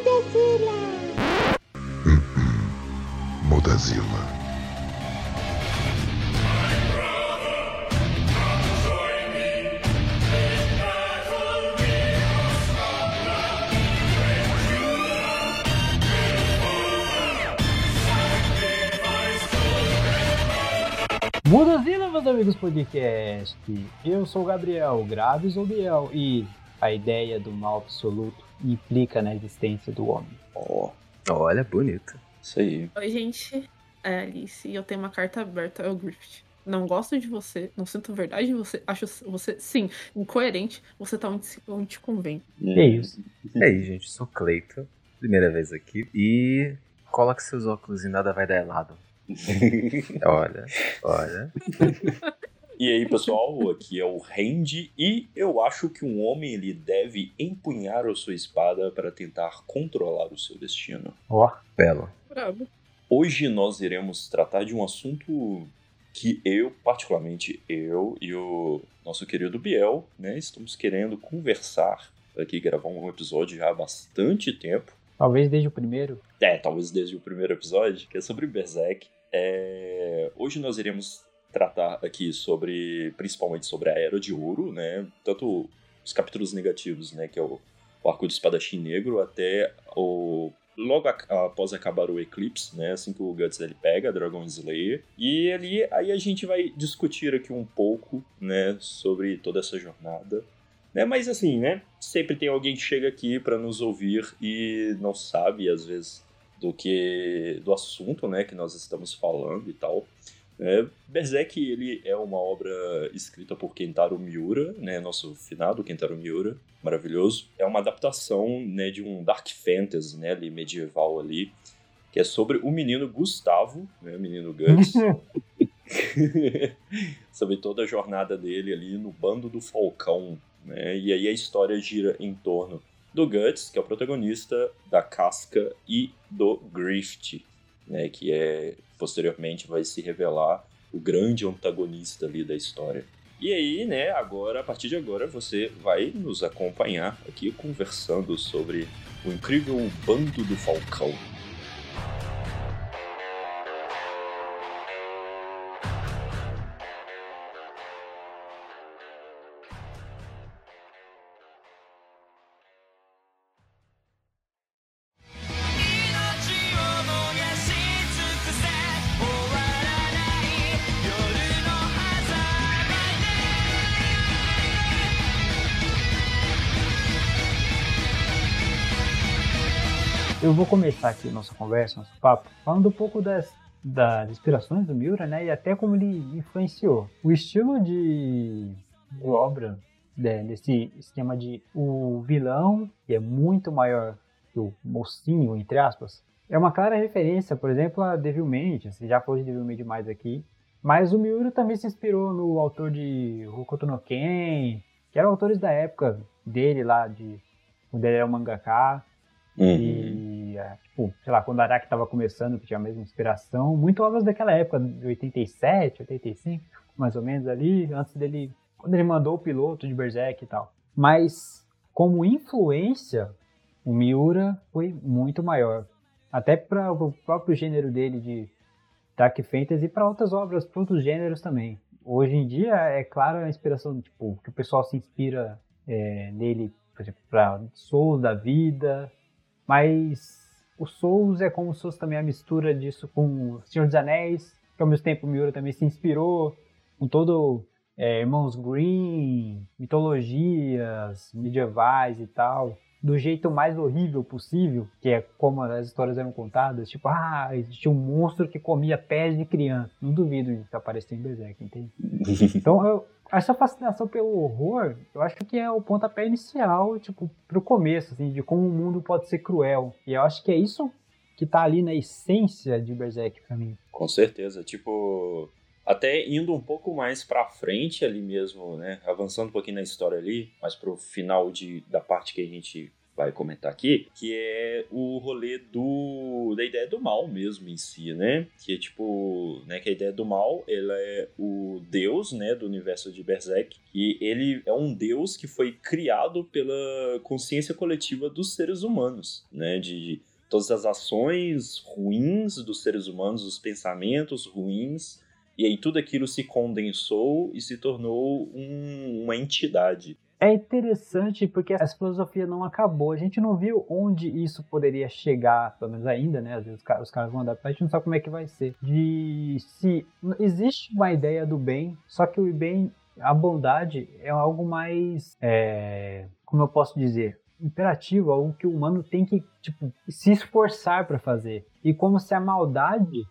Mudazila! Mudazila. Mudazila, meus amigos podcast. Eu sou o Gabriel, Graves ou Biel, e a ideia do mal absoluto implica na existência do homem. Ó, Olha, bonito. isso aí. Oi, gente. É Alice e eu tenho uma carta aberta ao Griffith. Não gosto de você, não sinto verdade em você, acho você, sim, incoerente, você tá onde, se- onde te convém. Que isso? E aí, gente, sou Cleito. Primeira vez aqui. E coloque seus óculos e nada vai dar errado. Olha, olha. E aí, pessoal, aqui é o Randy e eu acho que um homem ele deve empunhar a sua espada para tentar controlar o seu destino. Ó, Belo. Bravo. Hoje nós iremos tratar de um assunto que eu, particularmente eu e o nosso querido Biel, né, estamos querendo conversar aqui, gravar um episódio já há bastante tempo. talvez desde o primeiro. É, talvez desde o primeiro episódio, que é sobre Berserk. É, Hoje nós iremos tratar aqui sobre, principalmente sobre a Era de Ouro, né? Tanto os capítulos negativos, né? Que é o, o arco do espadachim negro, até o logo a- após acabar o eclipse, né? Assim que o Guts ele pega Dragon Slayer. E ali aí a gente vai discutir aqui um pouco, né? Sobre toda essa jornada. Né, mas assim, né? Sempre tem alguém que chega aqui para nos ouvir e não sabe, às vezes, do que do assunto, né, que nós estamos falando e tal. É, Berserk ele é uma obra escrita por Kentaro Miura, né, nosso finado Kentaro Miura, maravilhoso. É uma adaptação né, de um dark fantasy, né, ali, medieval ali, que é sobre o menino Gustavo, né, o menino Guts, sobre toda a jornada dele ali no bando do Falcão, né? E aí a história gira em torno do Guts, que é o protagonista, da Casca e do Grift, né? Que é posteriormente vai se revelar o grande antagonista ali da história. E aí, né, agora, a partir de agora, você vai nos acompanhar aqui conversando sobre o incrível bando do Falcão. Vou começar aqui nossa conversa, nosso papo, falando um pouco das, das inspirações do Miura, né? E até como ele influenciou. O estilo de, de obra né, desse esquema de o vilão, que é muito maior que o mocinho, entre aspas, é uma clara referência, por exemplo, a Devilman, você já falou de Devilman demais aqui, mas o Miura também se inspirou no autor de Hokuto no Ken, que eram autores da época dele lá, de quando ele era um mangaka, e, é, tipo, sei lá, quando a Araki tava começando, que tinha a mesma inspiração, muito obras daquela época, de 87, 85, mais ou menos ali, antes dele, quando ele mandou o piloto de Berserk e tal. Mas, como influência, o Miura foi muito maior. Até para o próprio gênero dele de Dark Fantasy e para outras obras, para outros gêneros também. Hoje em dia, é claro a inspiração, tipo, que o pessoal se inspira é, nele, por exemplo, para Souls da vida, mas o Souls é como se fosse também a mistura disso com o Senhor dos Anéis, que ao mesmo tempo o Miura também se inspirou com todo é, Irmãos Green, mitologias medievais e tal, do jeito mais horrível possível, que é como as histórias eram contadas, tipo, ah, existia um monstro que comia pés de criança. Não duvido de aparecer em Berserk, entende? Então, eu, essa fascinação pelo horror, eu acho que é o pontapé inicial, tipo, pro começo, assim, de como o mundo pode ser cruel. E eu acho que é isso que tá ali na essência de Berserk pra mim. Com certeza, tipo, até indo um pouco mais pra frente ali mesmo, né, avançando um pouquinho na história ali, mais pro final de, da parte que a gente vai comentar aqui, que é o rolê do da ideia do mal mesmo em si, né? Que é tipo, né, que a ideia do mal, ela é o deus, né, do universo de Berserk, e ele é um deus que foi criado pela consciência coletiva dos seres humanos, né, de todas as ações ruins dos seres humanos, os pensamentos ruins, e aí tudo aquilo se condensou e se tornou um, uma entidade. É interessante porque essa filosofia não acabou. A gente não viu onde isso poderia chegar, pelo menos ainda, né? Às vezes os caras, os caras vão adaptar, a gente não sabe como é que vai ser. De se existe uma ideia do bem, só que o bem, a bondade é algo mais, é, como eu posso dizer, imperativo, algo que o humano tem que tipo se esforçar para fazer. E como se a maldade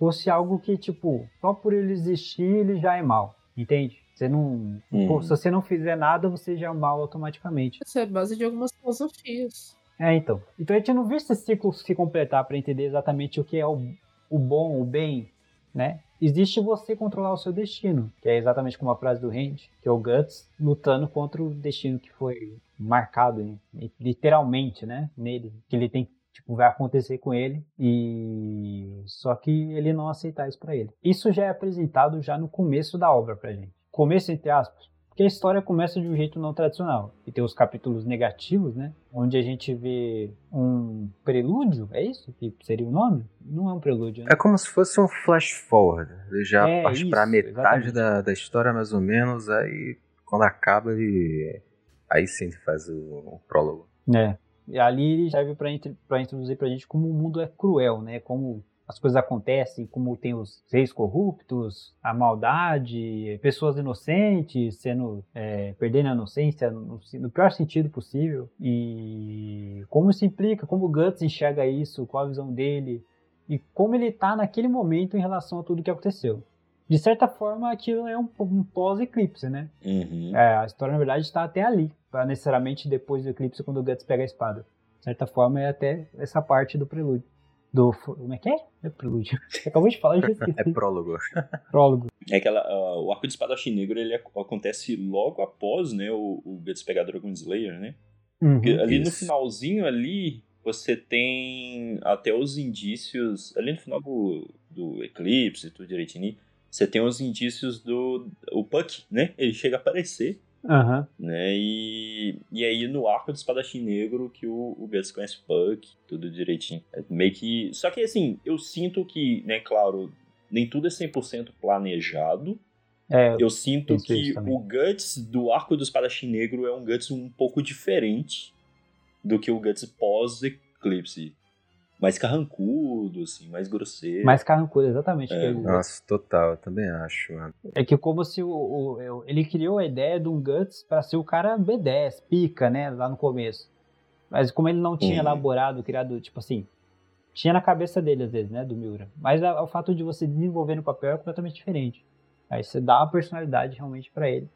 fosse algo que tipo só por ele existir ele já é mal, entende? Você não. Pô, se você não fizer nada, você já é mal automaticamente. Isso é base de algumas filosofias. É, então. Então a gente não viu esse ciclo se completar para entender exatamente o que é o, o bom, o bem, né? Existe você controlar o seu destino, que é exatamente como a frase do Randy, que é o Guts lutando contra o destino que foi marcado, literalmente, né? Nele, que ele tem tipo, vai acontecer com ele e só que ele não aceitar isso para ele. Isso já é apresentado já no começo da obra pra gente começo entre aspas, porque a história começa de um jeito não tradicional. E tem os capítulos negativos, né? Onde a gente vê um prelúdio, é isso que seria o nome? Não é um prelúdio, né? É como se fosse um flash forward. Ele já é, parte para metade da, da história, mais ou menos, aí quando acaba ele. Aí sim ele faz o, o prólogo. É. E ali ele serve para introduzir pra gente como o mundo é cruel, né? Como as coisas acontecem, como tem os reis corruptos, a maldade, pessoas inocentes sendo é, perdendo a inocência no, no, pior sentido possível e como se implica, como o Guts enxerga isso, qual a visão dele e como ele está naquele momento em relação a tudo que aconteceu. De certa forma, aquilo é um, um pós-eclipse, né? Uhum. É, a história, na verdade, está até ali, para necessariamente depois do eclipse, quando o Guts pega a espada. De certa forma, é até essa parte do prelúdio do. Como é que é? É prelúdio. Você acabou de falar, eu já esqueci. É prólogo. Prólogo. É aquela. Uh, o arco de espadachim negro ele acontece logo após, né? O, o Guts pegar Dragon Slayer, né? Uhum, ali no finalzinho ali, você tem até os indícios. Ali no final do, do Eclipse, tudo direitinho, você tem os indícios do. O Puck, né? Ele chega a aparecer. Uhum. Né? E, e aí no arco do espadachim negro que o, o Guts conhece Puck, tudo direitinho. É meio que. Só que assim, eu sinto que, né, claro, nem tudo é 100% planejado. É, eu sinto que o Guts do arco do espadachim negro é um Guts um pouco diferente do que o Guts pós-Eclipse mais carrancudo, assim, mais grosseiro. Mais carrancudo, exatamente. É. Nossa, total, eu também acho. Mano. É que como se o, o, ele criou a ideia de um Guts para ser o cara B10, pica, né, lá no começo. Mas como ele não tinha uhum. elaborado, criado, tipo assim, tinha na cabeça dele às vezes, né, do Miura. Mas a, o fato de você desenvolver no papel é completamente diferente. Aí você dá uma personalidade realmente para ele.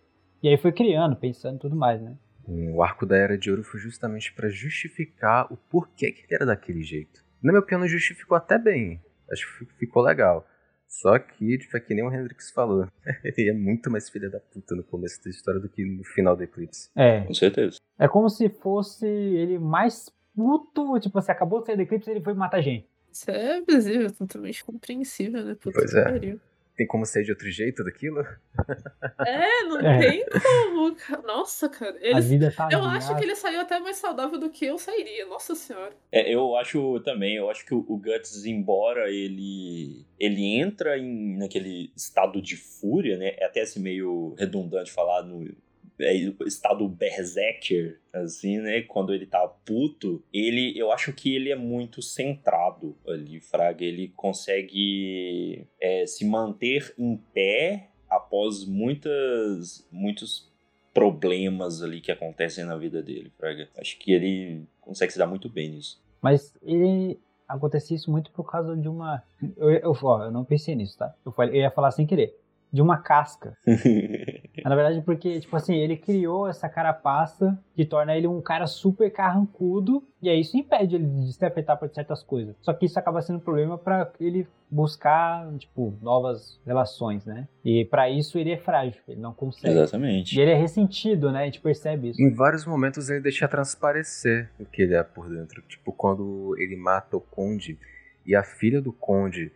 E aí foi criando, pensando e tudo mais, né? O arco da Era de Ouro foi justamente para justificar o porquê que ele era daquele jeito. Na minha opinião, justificou até bem. Acho que ficou legal. Só que, tipo, é que nem o Hendrix falou. Ele é muito mais filha da puta no começo da história do que no final do Eclipse. É. Com certeza. É como se fosse ele mais puto, tipo, você acabou de sair do Eclipse e ele foi matar gente. Isso é visível, totalmente compreensível, né? Puta pois é. Pariu tem como ser de outro jeito daquilo? É, não é. tem como. Nossa, cara. Ele, a vida tá eu acho que ele saiu até mais saudável do que eu sairia, nossa senhora. É, eu acho também, eu acho que o, o Guts, embora ele ele entra em, naquele estado de fúria, né? É até assim meio redundante falar no estado berserker, assim, né? Quando ele tá puto, ele, eu acho que ele é muito centrado ali, Fraga. Ele consegue é, se manter em pé após muitas, muitos problemas ali que acontecem na vida dele, Fraga. Acho que ele consegue se dar muito bem nisso. Mas ele acontece isso muito por causa de uma. Eu, eu, ó, eu não pensei nisso, tá? Eu, falei, eu ia falar sem querer. De uma casca. Na verdade, porque, tipo assim, ele criou essa carapaça que torna ele um cara super carrancudo, e aí isso impede ele de se afetar por certas coisas. Só que isso acaba sendo um problema para ele buscar, tipo, novas relações, né? E para isso ele é frágil, ele não consegue. Exatamente. E ele é ressentido, né? A gente percebe isso. Em vários momentos ele deixa transparecer o que ele é por dentro. Tipo, quando ele mata o Conde e a filha do Conde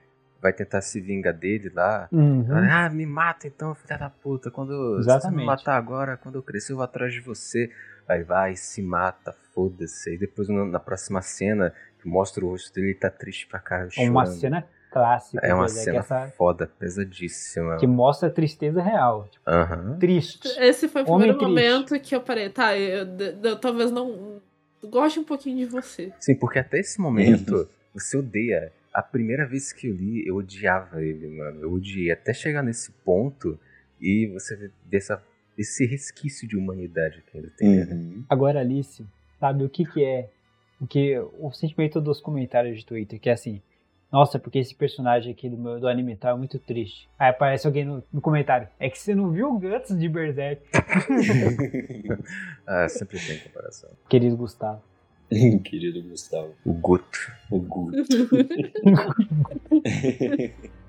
vai tentar se vingar dele lá. Uhum. Ah, me mata então, filha da puta. Quando se você me Exatamente. matar agora, quando eu crescer, eu vou atrás de você. Aí vai, se mata, foda-se. Aí depois na próxima cena, que mostra o rosto dele, ele tá triste pra caralho, chorando. Uma cena clássica, É uma cena essa, foda, pesadíssima. que mostra a tristeza real. Tipo, Aham. triste. Esse foi o Homem primeiro triste. momento que eu parei, tá, eu, eu- eu talvez não goste um pouquinho de você. Sim, porque até esse momento você odeia. A primeira vez que eu li, eu odiava ele, mano. Eu odiei. Até chegar nesse ponto e você vê dessa, esse resquício de humanidade que ainda tem. né? Uhum. Agora, Alice, sabe o que que é? O que o sentimento dos comentários de Twitter, que é assim, nossa, porque esse personagem aqui do, meu, do anime tá muito triste. Aí aparece alguém no, no comentário, é que você não viu o Guts de Berserk, Ah, sempre tem comparação. querido Gustavo. Querido Gustavo. O Guto. O Guto.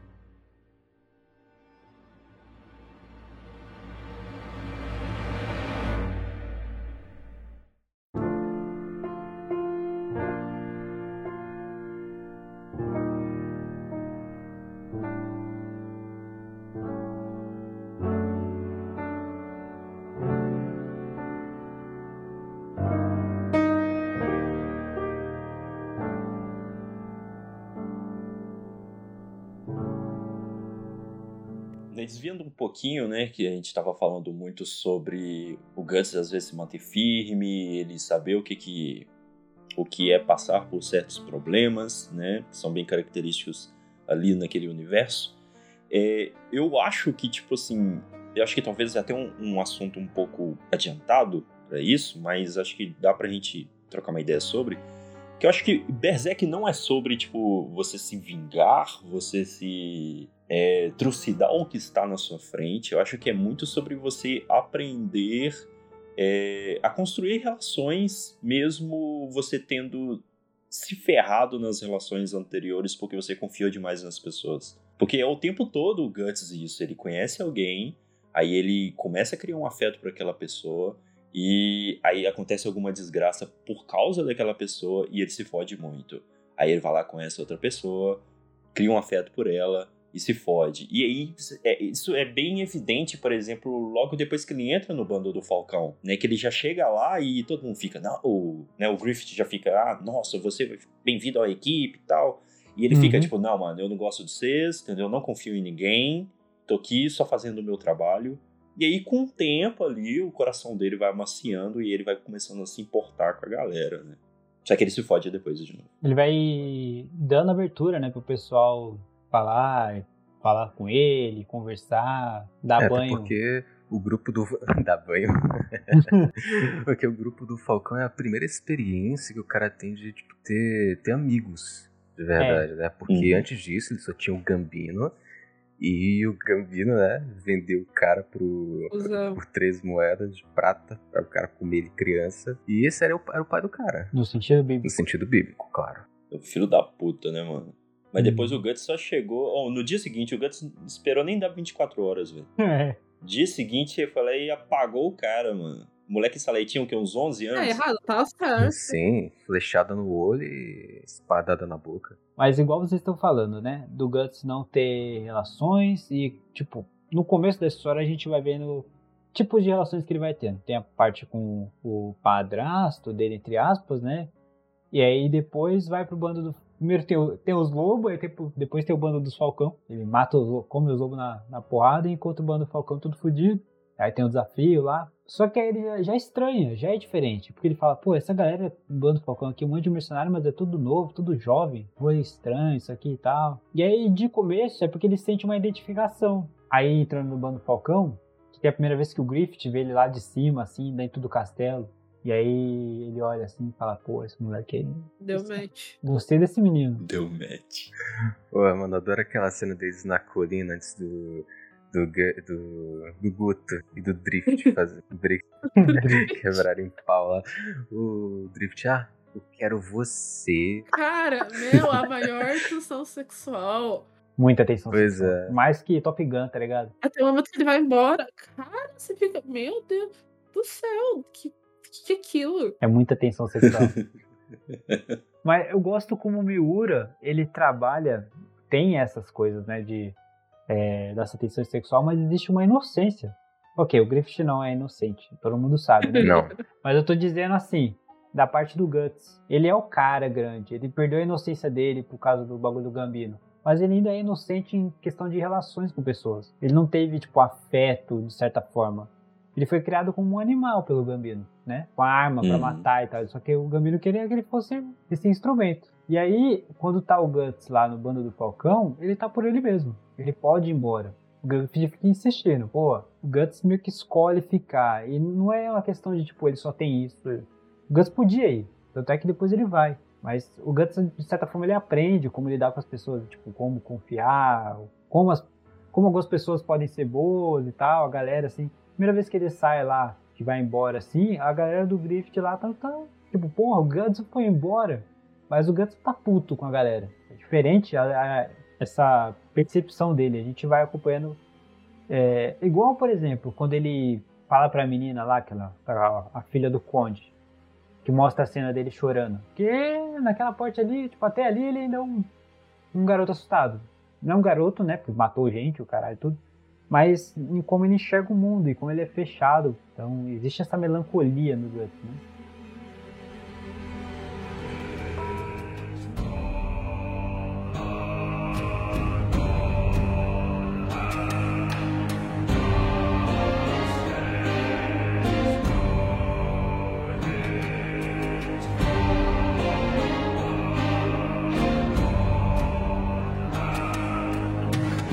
Desviando um pouquinho, né, que a gente estava falando muito sobre o Guts às vezes se manter firme, ele saber o que que o que é passar por certos problemas, né, que são bem característicos ali naquele universo. É, eu acho que tipo assim, eu acho que talvez até um, um assunto um pouco adiantado para isso, mas acho que dá pra gente trocar uma ideia sobre. Que eu acho que Berserk não é sobre, tipo, você se vingar, você se é, trucidar o que está na sua frente. Eu acho que é muito sobre você aprender é, a construir relações, mesmo você tendo se ferrado nas relações anteriores porque você confiou demais nas pessoas. Porque é o tempo todo o Guts isso. Ele conhece alguém, aí ele começa a criar um afeto por aquela pessoa, e aí acontece alguma desgraça por causa daquela pessoa e ele se fode muito. Aí ele vai lá com essa outra pessoa, cria um afeto por ela e se fode. E aí é, isso é bem evidente, por exemplo, logo depois que ele entra no bando do Falcão, né? Que ele já chega lá e todo mundo fica, não, o, né, o Griffith já fica, ah, nossa, você vai bem-vindo à equipe e tal. E ele Uhum. fica tipo, não, mano, eu não gosto de vocês, entendeu? Eu não confio em ninguém, tô aqui só fazendo o meu trabalho. E aí, com o tempo ali, o coração dele vai amaciando e ele vai começando a se importar com a galera, né? Só que ele se fode depois de novo. Ele vai dando abertura, né, pro pessoal falar, falar com ele, conversar, dar É, até banho. porque o grupo do. Dá banho. porque o grupo do Falcão é a primeira experiência que o cara tem de tipo, ter, ter amigos, de verdade, né? Porque Uhum. antes disso ele só tinha o Gambino. E o Gambino, né, vendeu o cara pro, por três moedas de prata para o cara comer ele criança. E esse era o, era o pai do cara. No sentido No bíblico. sentido bíblico, claro. O filho da puta, né, mano? Mas Uhum. depois o Guts só chegou. ó, no dia seguinte, o Guts esperou nem dar 24 horas, velho. É. Dia seguinte, eu falei e apagou o cara, mano. O moleque essa tinha o quê? Uns 11 anos? É errado, tá certo. Sim, flechada no olho e espadada na boca. Mas igual vocês estão falando, né? Do Guts não ter relações e, tipo, no começo da história a gente vai vendo tipos de relações que ele vai tendo. Tem a parte com o padrasto dele, entre aspas, né? E aí depois vai pro bando do. Primeiro tem, o- tem os lobos, aí depois tem o bando dos falcão. Ele mata os lobos, come os lobos na, na porrada e encontra o bando do falcão tudo fodido. Aí tem o desafio lá. Só que aí ele já, já estranha, já é diferente. Porque ele fala, pô, essa galera do bando do falcão aqui, um monte de mercenário, mas é tudo novo, tudo jovem. Pô, é estranho isso aqui e tal. E aí, de começo, é porque ele sente uma identificação. Aí, entrando no bando do falcão, que é a primeira vez que o Griffith vê ele lá de cima, assim, dentro do castelo. E aí ele olha assim e fala, pô, esse moleque aí. Deu match. Gostei desse menino. Deu match. Pô, mano, adoro aquela cena deles na colina antes do, do, do, do Guto e do Drift fazer Drift, quebrar em pau lá. O Drift, ah, eu quero você. Cara, meu, a maior tensão sexual. Muita atenção. Pois sexual. é. Mais que Top Gun, tá ligado? Até o momento que ele vai embora. Cara, você fica, meu Deus do céu, que que é aquilo? É muita tensão sexual. Mas eu gosto como o Miura, ele trabalha, tem essas coisas, né, de é, dessa tensão sexual, mas existe uma inocência. Ok, o Griffith não é inocente, todo mundo sabe, né? Não. Mas eu tô dizendo assim, da parte do Guts. Ele é o cara grande, ele perdeu a inocência dele por causa do bagulho do Gambino. Mas ele ainda é inocente em questão de relações com pessoas. Ele não teve, tipo, afeto, de certa forma. Ele foi criado como um animal pelo Gambino, né? Com a arma pra Uhum. matar e tal. Só que o Gambino queria que ele fosse esse instrumento. E aí, quando tá o Guts lá no bando do Falcão, ele tá por ele mesmo. Ele pode ir embora. O Guts fica insistindo. Pô, o Guts meio que escolhe ficar. E não é uma questão de, tipo, ele só tem isso. O Guts podia ir. Tanto é que depois ele vai. Mas o Guts, de certa forma, ele aprende como lidar com as pessoas. Tipo, como confiar. Como, as, como algumas pessoas podem ser boas e tal. A galera, assim. Primeira vez que ele sai lá, que vai embora, assim, a galera do Griffith lá tá, tá tipo, porra, o Guts foi embora. Mas o Guts tá puto com a galera. É diferente a- a- essa percepção dele. A gente vai acompanhando. É, igual, por exemplo, quando ele fala pra menina lá, aquela, a, a filha do Conde, que mostra a cena dele chorando. Que naquela parte ali, tipo, até ali ele ainda é um, um garoto assustado. Não é um garoto, né? Porque matou gente, o caralho, tudo. Mas em como ele enxerga o mundo e como ele é fechado. Então existe essa melancolia no Guts, né?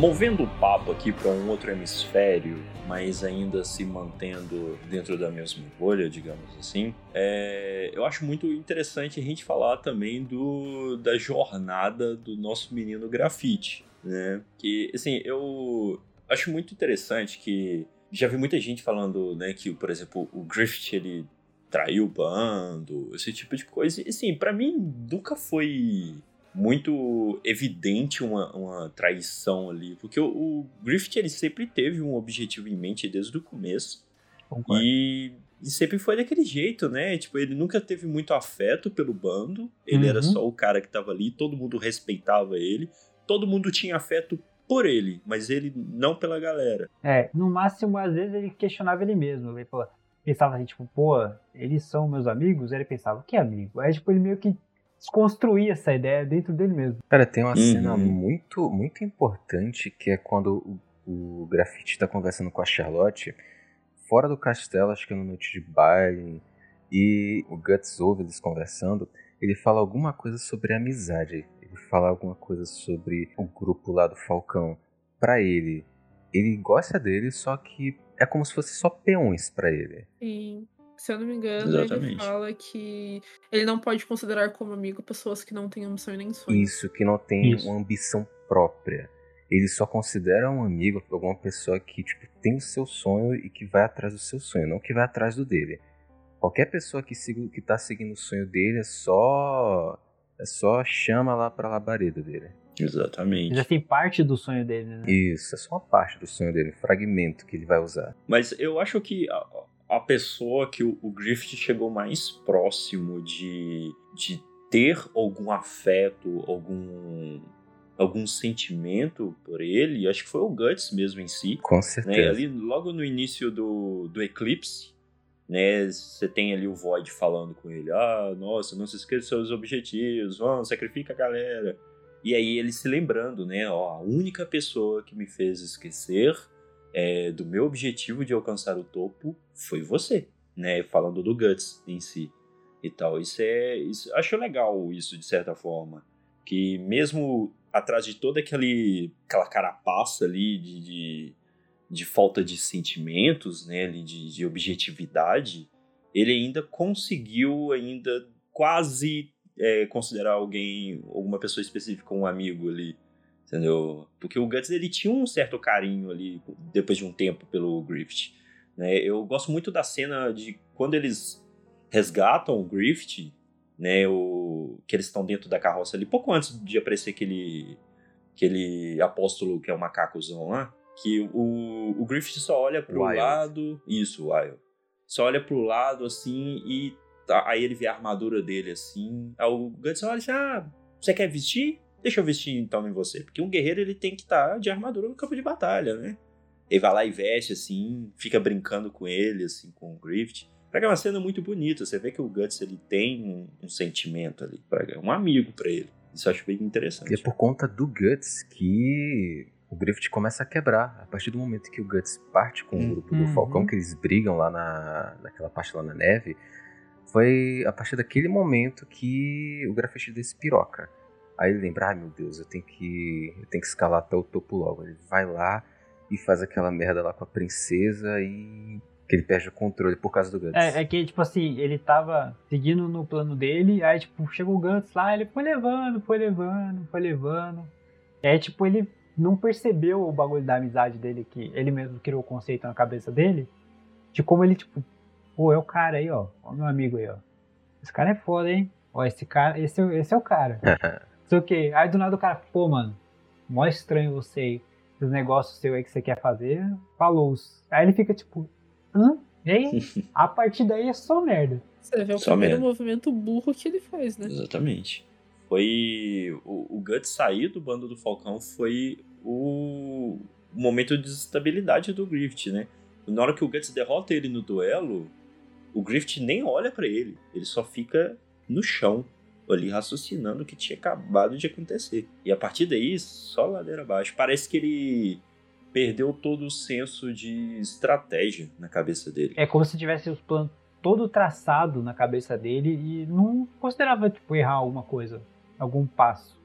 Movendo o papo aqui para um outro hemisfério, mas ainda se mantendo dentro da mesma bolha, digamos assim, é, eu acho muito interessante a gente falar também do, da jornada do nosso menino grafite, né? Que, assim, eu acho muito interessante que já vi muita gente falando, né, que, por exemplo, o Griffith, ele traiu o bando, esse tipo de coisa. E, assim, para mim nunca foi muito evidente uma, uma traição ali, porque o, o Griffith ele sempre teve um objetivo em mente desde o começo Concordo. e, e sempre foi daquele jeito, né? Tipo, ele nunca teve muito afeto pelo bando, ele Uhum. era só o cara que tava ali, todo mundo respeitava ele, todo mundo tinha afeto por ele, mas ele não pela galera. É, no máximo, às vezes ele questionava ele mesmo. Ele falava, pensava assim, tipo, pô, eles são meus amigos? Aí ele pensava, que amigo? Aí, tipo, ele meio que desconstruía essa ideia dentro dele mesmo. Cara, tem uma Uhum. cena muito, muito importante que é quando o, o grafite tá conversando com a Charlotte fora do castelo, acho que é no noite de baile, e o Guts ouve eles conversando. Ele fala alguma coisa sobre amizade. Ele fala alguma coisa sobre o grupo lá do Falcão. Pra ele, ele gosta dele, só que é como se fosse só peões pra ele. E, se eu não me engano, ele Exatamente. fala que ele não pode considerar como amigo pessoas que não têm ambição e nem sonho. Isso, que não tem Isso. uma ambição própria. Ele só considera um amigo alguma pessoa que tipo, tem o seu sonho e que vai atrás do seu sonho, não que vai atrás do dele. Qualquer pessoa que, siga, que tá seguindo o sonho dele é só. É só chama lá pra labareda dele. Exatamente. Já tem parte do sonho dele, né? Isso, é só uma parte do sonho dele, um fragmento que ele vai usar. Mas eu acho que a, pessoa que o, o Griffith chegou mais próximo de, de ter algum afeto, algum, algum sentimento por ele, acho que foi o Guts mesmo em si. Com Né? certeza. Ali, logo no início do, do Eclipse, né? Você tem ali o Void falando com ele: Ah, nossa, não se esqueça dos seus objetivos, vamos, sacrifica a galera. E aí ele se lembrando, né? Ó, a única pessoa que me fez esquecer é, do meu objetivo de alcançar o topo foi você, né? Falando do Guts em si e tal. Isso é. Isso, acho legal isso, de certa forma. Que mesmo atrás de toda aquele, aquela carapaça ali de, de, de falta de sentimentos, né? Ali de, de objetividade, ele ainda conseguiu ainda quase é, considerar alguém, alguma pessoa específica, um amigo ali. Entendeu? Porque o Guts ele tinha um certo carinho ali depois de um tempo pelo Griffith. Né? Eu gosto muito da cena de quando eles resgatam o Griffith, né? O, que eles estão dentro da carroça ali, pouco antes de aparecer aquele, aquele apóstolo que é o macacozão lá. Que o, o Griffith só olha pro Wild. lado. Isso, Wild. Só olha pro lado assim e tá- aí ele vê a armadura dele assim. Aí o Guts olha assim: ah, você quer vestir? Deixa eu vestir então em você. Porque um guerreiro ele tem que estar de armadura no campo de batalha, né? Ele vai lá e veste assim, fica brincando com ele, assim, com o Griffith. É uma cena muito bonita. Você vê que o Guts ele tem um, um sentimento ali, pra- um amigo pra ele. Isso eu acho bem interessante. E é por conta do Guts que o Griffith começa a quebrar. A partir do momento que o Guts parte com o Hum. grupo do Uhum. Falcão, que eles brigam lá na, naquela parte lá na neve, foi a partir daquele momento que o grafite despiroca. Aí ele lembra, ai meu Deus, eu tenho que. Eu tenho que escalar até o topo logo. Ele vai lá e faz aquela merda lá com a princesa e. que ele perde o controle por causa do Guts. É, é que, tipo assim, ele tava seguindo no plano dele, aí, tipo, chegou o Guts lá, ele foi levando, foi levando, foi levando. Aí, tipo, ele não percebeu o bagulho da amizade dele, que ele mesmo criou o conceito na cabeça dele, de como ele, tipo, pô, é o cara aí, ó, ó o meu amigo aí, ó. Esse cara é foda, hein? Ó, esse cara, esse, é o- esse é o cara. Não sei o quê. Aí do nada o cara, pô, mano, mó estranho você aí, esses negócios seus aí que você quer fazer, falou. Aí ele fica tipo, hã? E aí, a partir daí é só merda. Você vê o Só primeiro merda. movimento burro que ele faz, né? Exatamente. Foi. O, o Guts sair do bando do Falcão foi o, o momento de desestabilidade do Griffith, né? Na hora que o Guts derrota ele no duelo, o Griffith nem olha pra ele. Ele só fica no chão, ali raciocinando o que tinha acabado de acontecer. E a partir daí, só ladeira abaixo. Parece que ele perdeu todo o senso de estratégia na cabeça dele. É como se tivesse os planos todo traçado na cabeça dele e não considerava, tipo, errar alguma coisa, algum passo.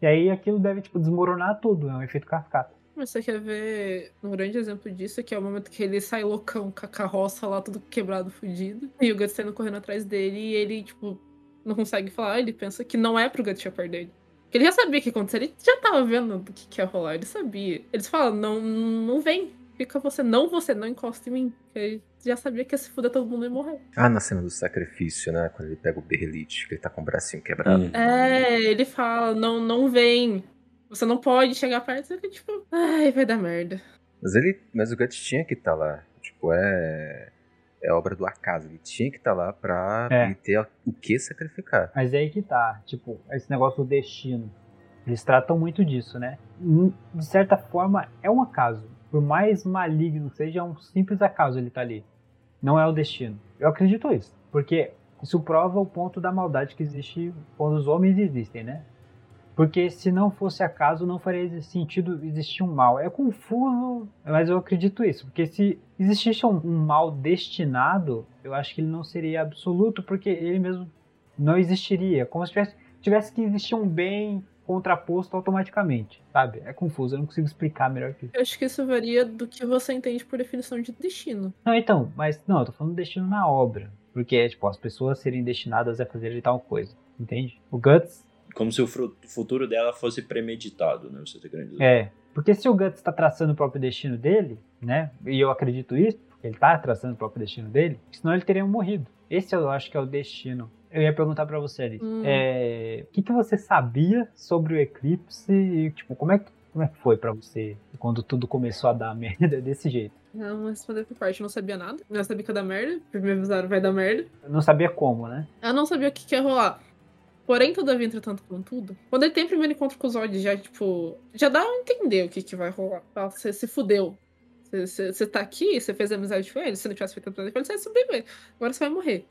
E aí aquilo deve, tipo, desmoronar tudo, é um efeito cascata. Mas você quer ver um grande exemplo disso, que é o momento que ele sai loucão com a carroça lá, tudo quebrado, fudido. E o Guts saindo correndo atrás dele e ele, tipo, não consegue falar, ele pensa que não é pro Guts chapar dele. Porque ele já sabia o que ia acontecer, ele já tava vendo o que, que ia rolar, ele sabia. Eles falam, não, não vem, fica você, não você, não encosta em mim. Porque ele já sabia que ia se fuder todo mundo ia morrer. Ah, na cena do sacrifício, né? Quando ele pega o Berrelite, que ele tá com o bracinho quebrado. Hum. É, ele fala, não, não vem. Você não pode chegar perto, você fica tipo, ai, vai dar merda. Mas ele. Mas o Guts tinha que estar lá. Tipo, é. É obra do acaso. Ele tinha que estar lá pra É. ele ter o que sacrificar. Mas é aí que tá, tipo, esse negócio do destino. Eles tratam muito disso, né? De certa forma, é um acaso. Por mais maligno que seja, é um simples acaso ele tá ali. Não é o destino. Eu acredito isso. Porque isso prova o ponto da maldade que existe quando os homens existem, né? Porque se não fosse acaso, não faria sentido existir um mal. É confuso, mas eu acredito isso. Porque se existisse um, um mal destinado, eu acho que ele não seria absoluto, porque ele mesmo não existiria. Como se tivesse, tivesse que existir um bem contraposto automaticamente, sabe? É confuso, eu não consigo explicar melhor que isso. Eu acho que isso varia do que você entende por definição de destino. Não, então, mas não, eu tô falando destino na obra. Porque é, tipo, as pessoas serem destinadas a fazer tal coisa, entende? O Guts Como se o futuro dela fosse premeditado, né? Você tá querendo dizer. É, porque se o Guts está traçando o próprio destino dele, né? E eu acredito isso, porque ele tá traçando o próprio destino dele, senão ele teria morrido. Esse eu acho que é o destino. Eu ia perguntar pra você, Alice. Hum. É, o que, que você sabia sobre o eclipse e, tipo, como é que, como é que foi pra você quando tudo começou a dar merda desse jeito? Não, vou responder por parte, eu não sabia nada. Eu não sabia que ia dar merda, porque me avisaram vai dar merda. Eu não sabia como, né? Eu não sabia o que, que ia rolar. Porém, todavia, entretanto, contudo, quando ele tem o primeiro encontro com os Zod, já, tipo, já dá a entender o que, que vai rolar. Você se fudeu. Você tá aqui, você fez amizade com ele, se não tivesse feito amizade com ele, você ia sobreviver. Agora você vai morrer.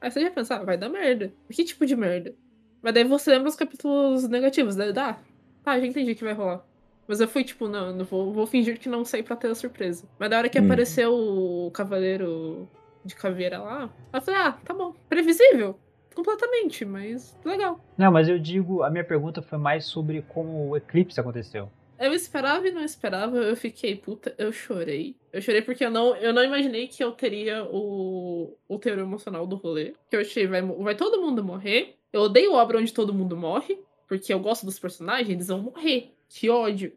Aí você já pensa, ah, vai dar merda. Que tipo de merda? Mas daí você lembra os capítulos negativos, daí dá. Tá, já entendi o que vai rolar. Mas eu fui, tipo, não, não vou, vou fingir que não sei pra ter a surpresa. Mas da hora que Hum. apareceu o cavaleiro de caveira lá, eu falei, ah, tá bom. Previsível. Completamente, mas legal. Não, mas eu digo, a minha pergunta foi mais sobre como o eclipse aconteceu. Eu esperava e não esperava, eu fiquei, puta, eu chorei. Eu chorei porque eu não, eu não imaginei que eu teria o, o teor emocional do rolê. Que eu achei, vai, vai todo mundo morrer. Eu odeio obra onde todo mundo morre, porque eu gosto dos personagens, eles vão morrer. Que ódio.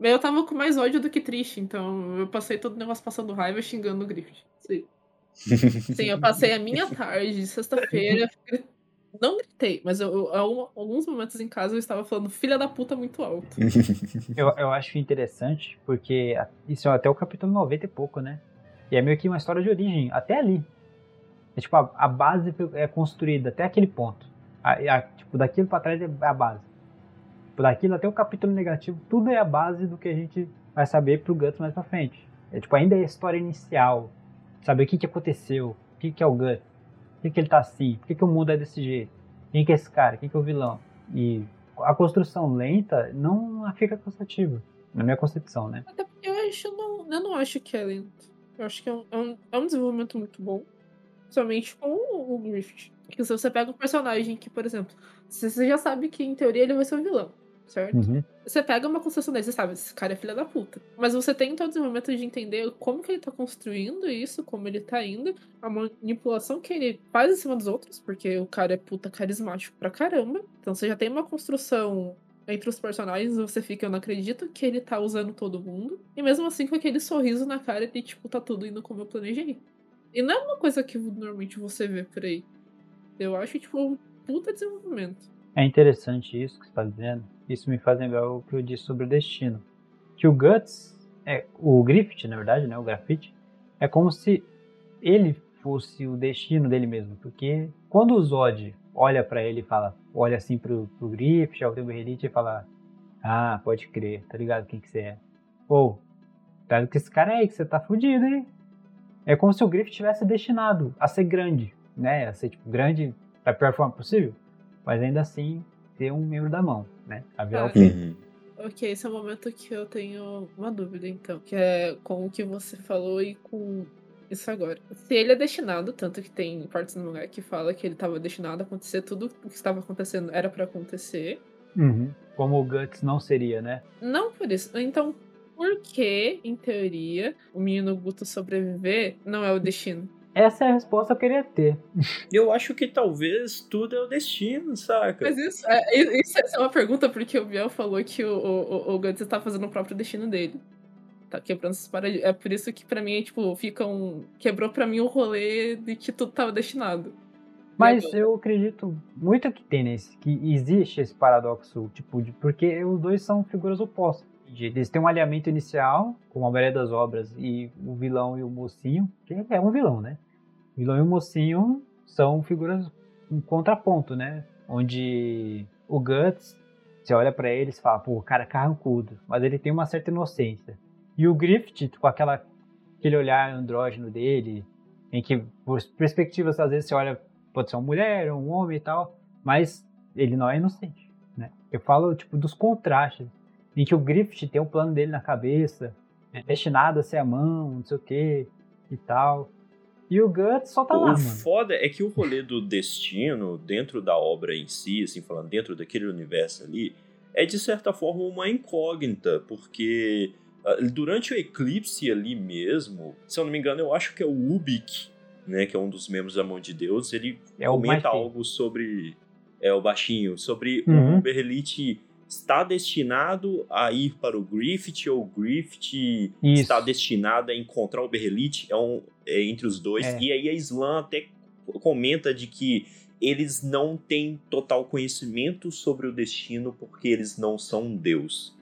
Eu tava com mais ódio do que triste, então eu passei todo o negócio passando raiva xingando o Griffith. Sim. Sim, eu passei a minha tarde de sexta-feira. Não gritei, mas eu, eu, alguns momentos em casa eu estava falando filha da puta muito alto. eu, eu acho interessante, porque isso é até o capítulo 90 e pouco, né? E é meio que uma história de origem, até ali. É, tipo, a, a base é construída até aquele ponto. A, a, tipo, daquilo para trás é a base. Tipo, daquilo até o capítulo negativo, tudo é a base do que a gente vai saber pro Guts mais pra frente. É, tipo, ainda é a história inicial. Saber o que, que aconteceu, o que, que é o Guts por que, que ele tá assim? Por que, que o mundo é desse jeito? Quem que é esse cara? Quem que é o vilão? E a construção lenta não fica cansativa, na minha concepção, né? Até porque eu acho, não, eu não acho que é lento. Eu acho que é um, é um, é um desenvolvimento muito bom. Somente com o, o Griffith. Porque se você pega um personagem que, por exemplo, você já sabe que em teoria ele vai ser um vilão certo? Uhum. Você pega uma construção dele, você sabe, esse cara é filha da puta. Mas você tem todo esse momento de entender como que ele tá construindo isso, como ele tá indo, a manipulação que ele faz em cima dos outros, porque o cara é puta carismático pra caramba. Então você já tem uma construção entre os personagens, você fica, eu não acredito que ele tá usando todo mundo. E mesmo assim, com aquele sorriso na cara de tipo, tá tudo indo como eu planejei. E não é uma coisa que normalmente você vê por aí. Eu acho, tipo, um puta desenvolvimento. É interessante isso que você está dizendo. Isso me faz lembrar o que eu disse sobre o destino. Que o Guts, é, o Griffith, na verdade, né, o Graffiti, é como se ele fosse o destino dele mesmo. Porque quando o Zod olha para ele e fala, olha assim pro, pro Griffith, ao Tempo Elite e fala: Ah, pode crer, tá ligado quem que você é? Ou, tá que esse cara é aí, que você tá fudido, hein? É como se o Griffith tivesse destinado a ser grande, né? A ser, tipo, grande da pior forma possível mas ainda assim ter um membro da mão, né? A ver ah, uhum. Ok, esse é o momento que eu tenho uma dúvida, então, que é com o que você falou e com isso agora. Se ele é destinado, tanto que tem partes no lugar que fala que ele estava destinado a acontecer, tudo o que estava acontecendo era para acontecer. Uhum. Como o Guts não seria, né? Não por isso. Então, por que, em teoria, o menino Guto sobreviver não é o destino? Essa é a resposta que eu queria ter. Eu acho que talvez tudo é o destino, saca? Mas isso é, isso é uma pergunta porque o Biel falou que o, o, o Guts tá fazendo o próprio destino dele. Tá quebrando esses paradigmas. É por isso que pra mim, tipo, fica um. Quebrou pra mim o rolê de que tudo tava destinado. Mas eu acredito muito que tem nesse, que existe esse paradoxo, tipo, de, porque os dois são figuras opostas. Eles têm um alinhamento inicial, como a maioria das obras, e o vilão e o mocinho, que é um vilão, né? O vilão e o mocinho são figuras um contraponto, né? Onde o Guts, você olha para ele e fala, pô, o cara é carrancudo, mas ele tem uma certa inocência. E o Griffith, com aquela, aquele olhar andrógeno dele, em que, por perspectivas, às vezes você olha, pode ser uma mulher, um homem e tal, mas ele não é inocente, né? Eu falo, tipo, dos contrastes em que o Griffith tem um plano dele na cabeça, é destinado a ser a mão, não sei o que e tal. E o Guts só tá o lá, O foda é que o rolê do destino, dentro da obra em si, assim, falando dentro daquele universo ali, é de certa forma uma incógnita, porque uh, durante o eclipse ali mesmo, se eu não me engano, eu acho que é o Ubik, né, que é um dos membros da Mão de Deus, ele é comenta algo sobre. É o baixinho, sobre uhum. o Berlite está destinado a ir para o Griffith ou o Griffith Isso. está destinado a encontrar o Berrelite é um, é entre os dois. É. E aí a Slam até comenta de que eles não têm total conhecimento sobre o destino porque eles não são um deus.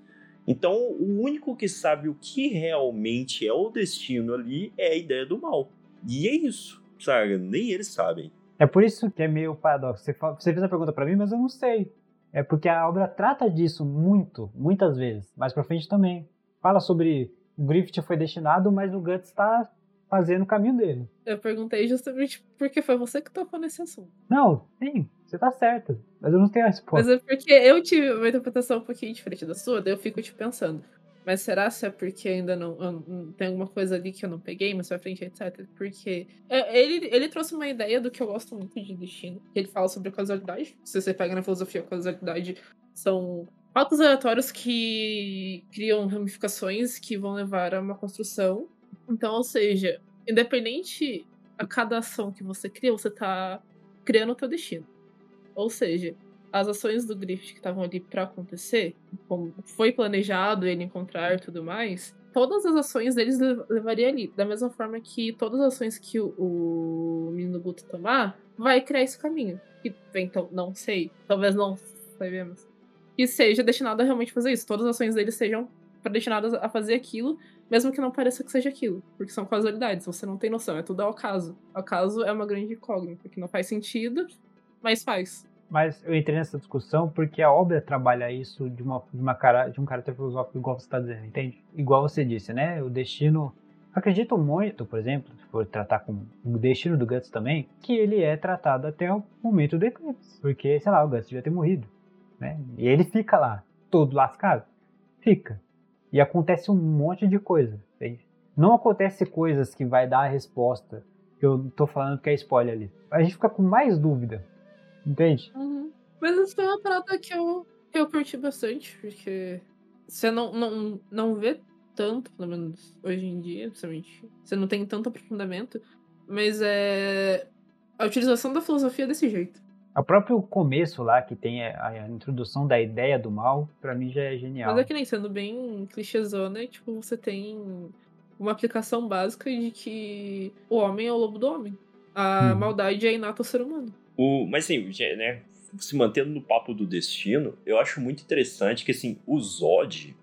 Então, o único que sabe o que realmente é o destino ali é a ideia do mal. E é isso, sabe? Nem eles sabem. É por isso que é meio paradoxo. Você, você fez a pergunta para mim, mas eu não sei. É porque a obra trata disso muito, muitas vezes. Mais pra frente também. Fala sobre o Griffith foi destinado, mas o Guts está fazendo o caminho dele. Eu perguntei justamente porque foi você que tocou nesse assunto. Não, sim, você tá certa. Mas eu não tenho a resposta. Mas é porque eu tive uma interpretação um pouquinho diferente da sua, daí eu fico te pensando. Mas será se é porque ainda não, tem alguma coisa ali que eu não peguei, mas pra frente, etc. Porque é, ele, ele trouxe uma ideia do que eu gosto muito de destino. Ele fala sobre causalidade. Se você pega na filosofia, causalidade são fatos aleatórios que criam ramificações que vão levar a uma construção. Então, ou seja, independente a cada ação que você cria, você tá criando o teu destino. Ou seja, as ações do Griffith que estavam ali para acontecer, como foi planejado ele encontrar e tudo mais, todas as ações deles levaria ali. Da mesma forma que todas as ações que o, o menino Guto tomar, vai criar esse caminho. Que, então, não sei. Talvez não sabemos. Que seja destinado a realmente fazer isso. Todas as ações dele sejam destinadas a fazer aquilo, mesmo que não pareça que seja aquilo. Porque são casualidades, você não tem noção, é tudo ao caso. Ao caso é uma grande incógnita, que não faz sentido, mas faz. Mas eu entrei nessa discussão porque a obra trabalha isso de, uma, de, uma cara, de um caráter filosófico igual você está dizendo, entende? Igual você disse, né? O destino. Acredito muito, por exemplo, se for tratar com o destino do Guts também, que ele é tratado até o momento do eclipse. Porque, sei lá, o Guts devia ter morrido. Né? E ele fica lá, todo lascado. Fica. E acontece um monte de coisa. Entende? Não acontece coisas que vai dar a resposta. Eu tô falando que é spoiler ali. A gente fica com mais dúvida Entende? Uhum. Mas isso foi uma parada que eu, que eu curti bastante, porque você não, não, não vê tanto, pelo menos hoje em dia, principalmente. Você não tem tanto aprofundamento, mas é a utilização da filosofia desse jeito. O próprio começo lá, que tem a, a introdução da ideia do mal, para mim já é genial. Mas é que nem sendo bem clichêzona, tipo, você tem uma aplicação básica de que o homem é o lobo do homem. A hum. maldade é inata ao ser humano. O, mas assim, né, se mantendo no papo do destino, eu acho muito interessante que assim, o Zod,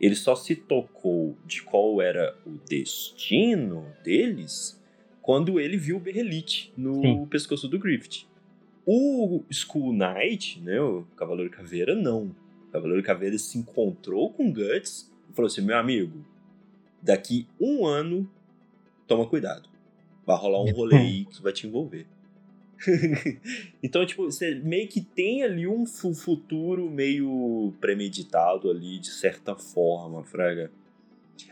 ele só se tocou de qual era o destino deles quando ele viu o Berrelite no Sim. pescoço do Griffith. O Skull Knight, né, o Cavaleiro Caveira, não. O Cavaleiro Caveira se encontrou com Guts e falou assim: meu amigo, daqui um ano, toma cuidado. Vai rolar um rolê aí que vai te envolver. então, tipo, você meio que tem ali um futuro meio premeditado ali, de certa forma, Fraga.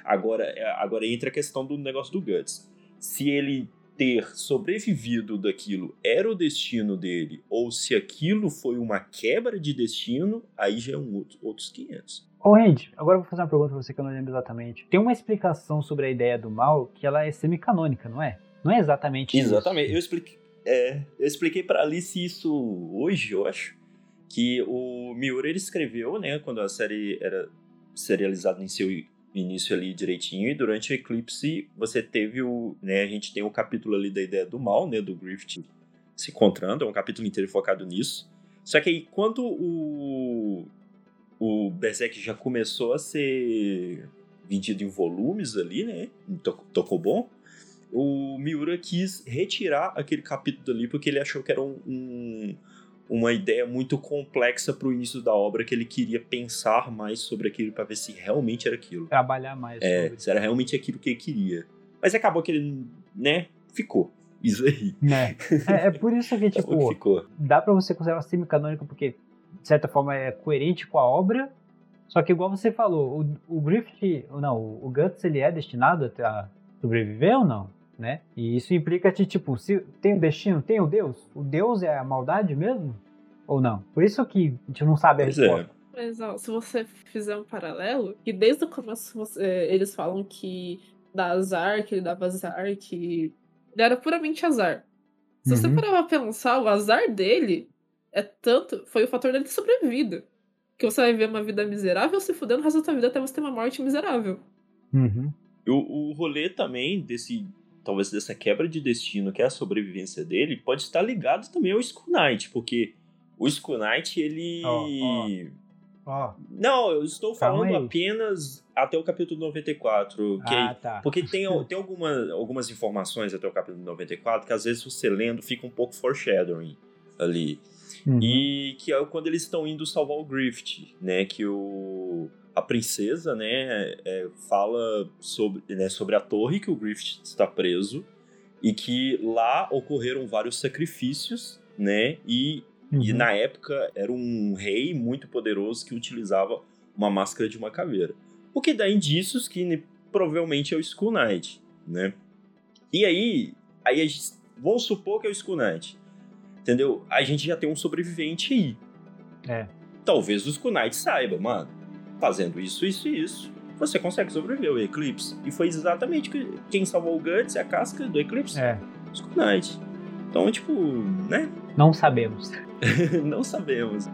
Agora, é, agora entra a questão do negócio do Guts. Se ele ter sobrevivido daquilo era o destino dele, ou se aquilo foi uma quebra de destino, aí já é um outro, outros 500. Ô, Randy, agora eu vou fazer uma pergunta pra você que eu não lembro exatamente. Tem uma explicação sobre a ideia do mal que ela é semicanônica, não é? Não é exatamente Exatamente. Isso. Eu expliquei, é, eu expliquei para Alice isso hoje, eu acho. Que o Miura ele escreveu, né, quando a série era serializada em seu início ali direitinho, e durante o eclipse você teve o. Né, a gente tem o um capítulo ali da ideia do mal, né, do Griffith se encontrando, é um capítulo inteiro focado nisso. Só que aí quando o. O Berserk já começou a ser vendido em volumes ali, né? Tocou bom o Miura quis retirar aquele capítulo ali porque ele achou que era um, um, uma ideia muito complexa para o início da obra que ele queria pensar mais sobre aquilo para ver se realmente era aquilo. Trabalhar mais. É, se era realmente aquilo que ele queria. Mas acabou que ele, né, ficou. Isso aí. É, é, é por isso que, tipo, ficou. dá para você considerar semi-canônico porque, de certa forma, é coerente com a obra, só que igual você falou, o, o Griffith, não, o Guts, ele é destinado a sobreviver ou não? Né? E isso implica que, tipo, se tem o destino, tem o Deus? O Deus é a maldade mesmo? Ou não? Por isso que a gente não sabe a pois é. resposta. É. Mas ó, se você fizer um paralelo, que desde o começo você, é, eles falam que dá azar, que ele dava azar, que ele era puramente azar. Se uhum. você parar pra pensar, o azar dele é tanto. Foi o fator dele de sobrevida. Que você vai ver uma vida miserável se fudendo o resto da sua vida até você ter uma morte miserável. Uhum. O, o rolê também desse talvez dessa quebra de destino, que é a sobrevivência dele, pode estar ligado também ao Skull Knight, porque o Skull Knight, ele... Oh, oh. Oh. Não, eu estou falando apenas até o capítulo 94. Que, ah, tá. Porque tem, tem alguma, algumas informações até o capítulo 94 que às vezes você lendo fica um pouco foreshadowing ali. Uhum. E que é quando eles estão indo salvar o Griffith, né? Que o a princesa, né, é, fala sobre, né, sobre a torre que o Griffith está preso e que lá ocorreram vários sacrifícios, né, e, uhum. e na época era um rei muito poderoso que utilizava uma máscara de uma caveira. O que dá indícios que provavelmente é o Skull Knight, né? E aí, aí a gente, vamos supor que é o Skull Knight, entendeu? A gente já tem um sobrevivente aí. É. Talvez o Skull Knight saiba, mano fazendo isso, isso e isso, você consegue sobreviver o Eclipse. E foi exatamente quem salvou o Guts, a casca do Eclipse. É. Skull Knight. Então, tipo, né? Não sabemos. não sabemos.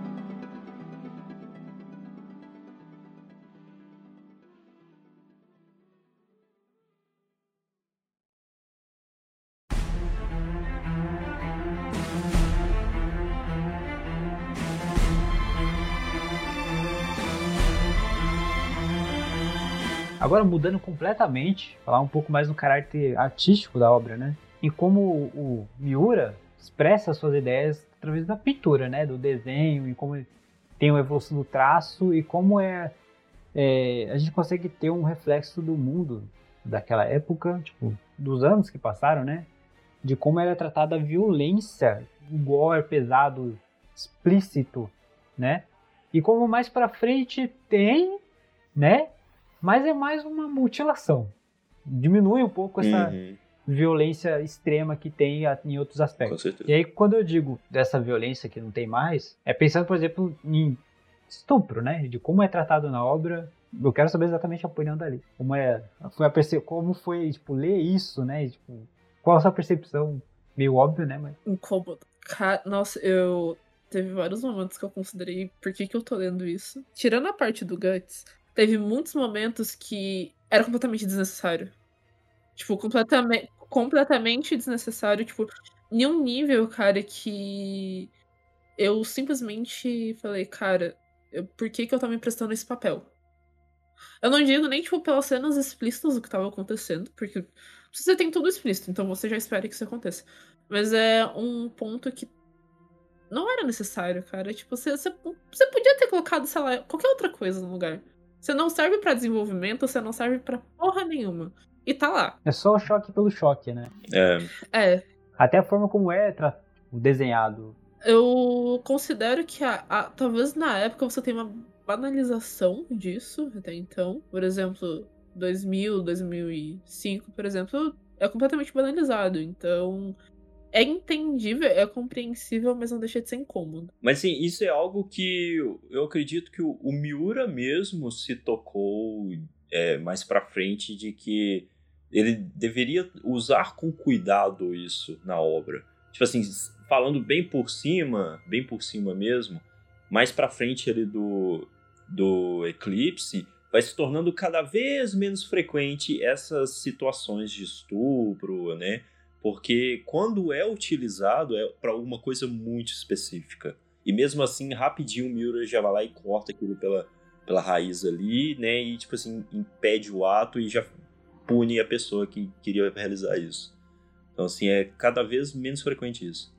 Agora mudando completamente, falar um pouco mais no caráter artístico da obra, né? E como o Miura expressa suas ideias através da pintura, né? Do desenho e como tem uma evolução do traço e como é, é, a gente consegue ter um reflexo do mundo daquela época, tipo, dos anos que passaram, né? De como era tratada a violência, o gore pesado, explícito, né? E como mais para frente tem, né? Mas é mais uma mutilação. Diminui um pouco essa Uhum, violência extrema que tem em outros com aspectos. certeza. E aí, quando eu digo dessa violência que não tem mais, é pensando, por exemplo, em estupro, né? De como é tratado na obra. Eu quero saber exatamente a opinião dali. Como é, foi a perce... como foi, tipo, ler isso, né? E, tipo, qual a sua percepção? Meio óbvio, né? Mas incômodo. Nossa, eu. Teve vários momentos que eu considerei por que, que eu tô lendo isso. Tirando a parte do Guts, teve muitos momentos que era completamente desnecessário. Tipo, completamente, completamente desnecessário. Tipo, em um nível, cara, que eu simplesmente falei, cara, eu- por que, que eu tô me prestando esse papel? Eu não digo nem, tipo, pelas cenas explícitas do que tava acontecendo, porque você tem tudo explícito, então você já espera que isso aconteça. Mas é um ponto que não era necessário, cara. Tipo, você, você, você podia ter colocado, sei lá, qualquer outra coisa no lugar. Você não serve pra desenvolvimento, você não serve pra porra nenhuma. E tá lá. é só o choque pelo choque, né? É, É, Até a forma como é desenhado. eu considero que a, a- talvez na época você tenha uma banalização disso até então. Por exemplo, 2000, 2005, por exemplo, é completamente banalizado. Então, é entendível, é compreensível, mas não deixa de ser incômodo. Mas sim, isso é algo que eu acredito que o, Miura mesmo se tocou é, mais pra frente de que ele deveria usar com cuidado isso na obra. Tipo assim, falando bem por cima, bem por cima mesmo, mais pra frente ali do, do Eclipse, vai se tornando cada vez menos frequente essas situações de estupro, né? Porque quando é utilizado é para alguma coisa muito específica. E mesmo assim, rapidinho o Miura já vai lá e corta aquilo pela, pela raiz ali, né? E tipo assim, impede o ato e já pune a pessoa que queria realizar isso. Então assim, é cada vez menos frequente isso.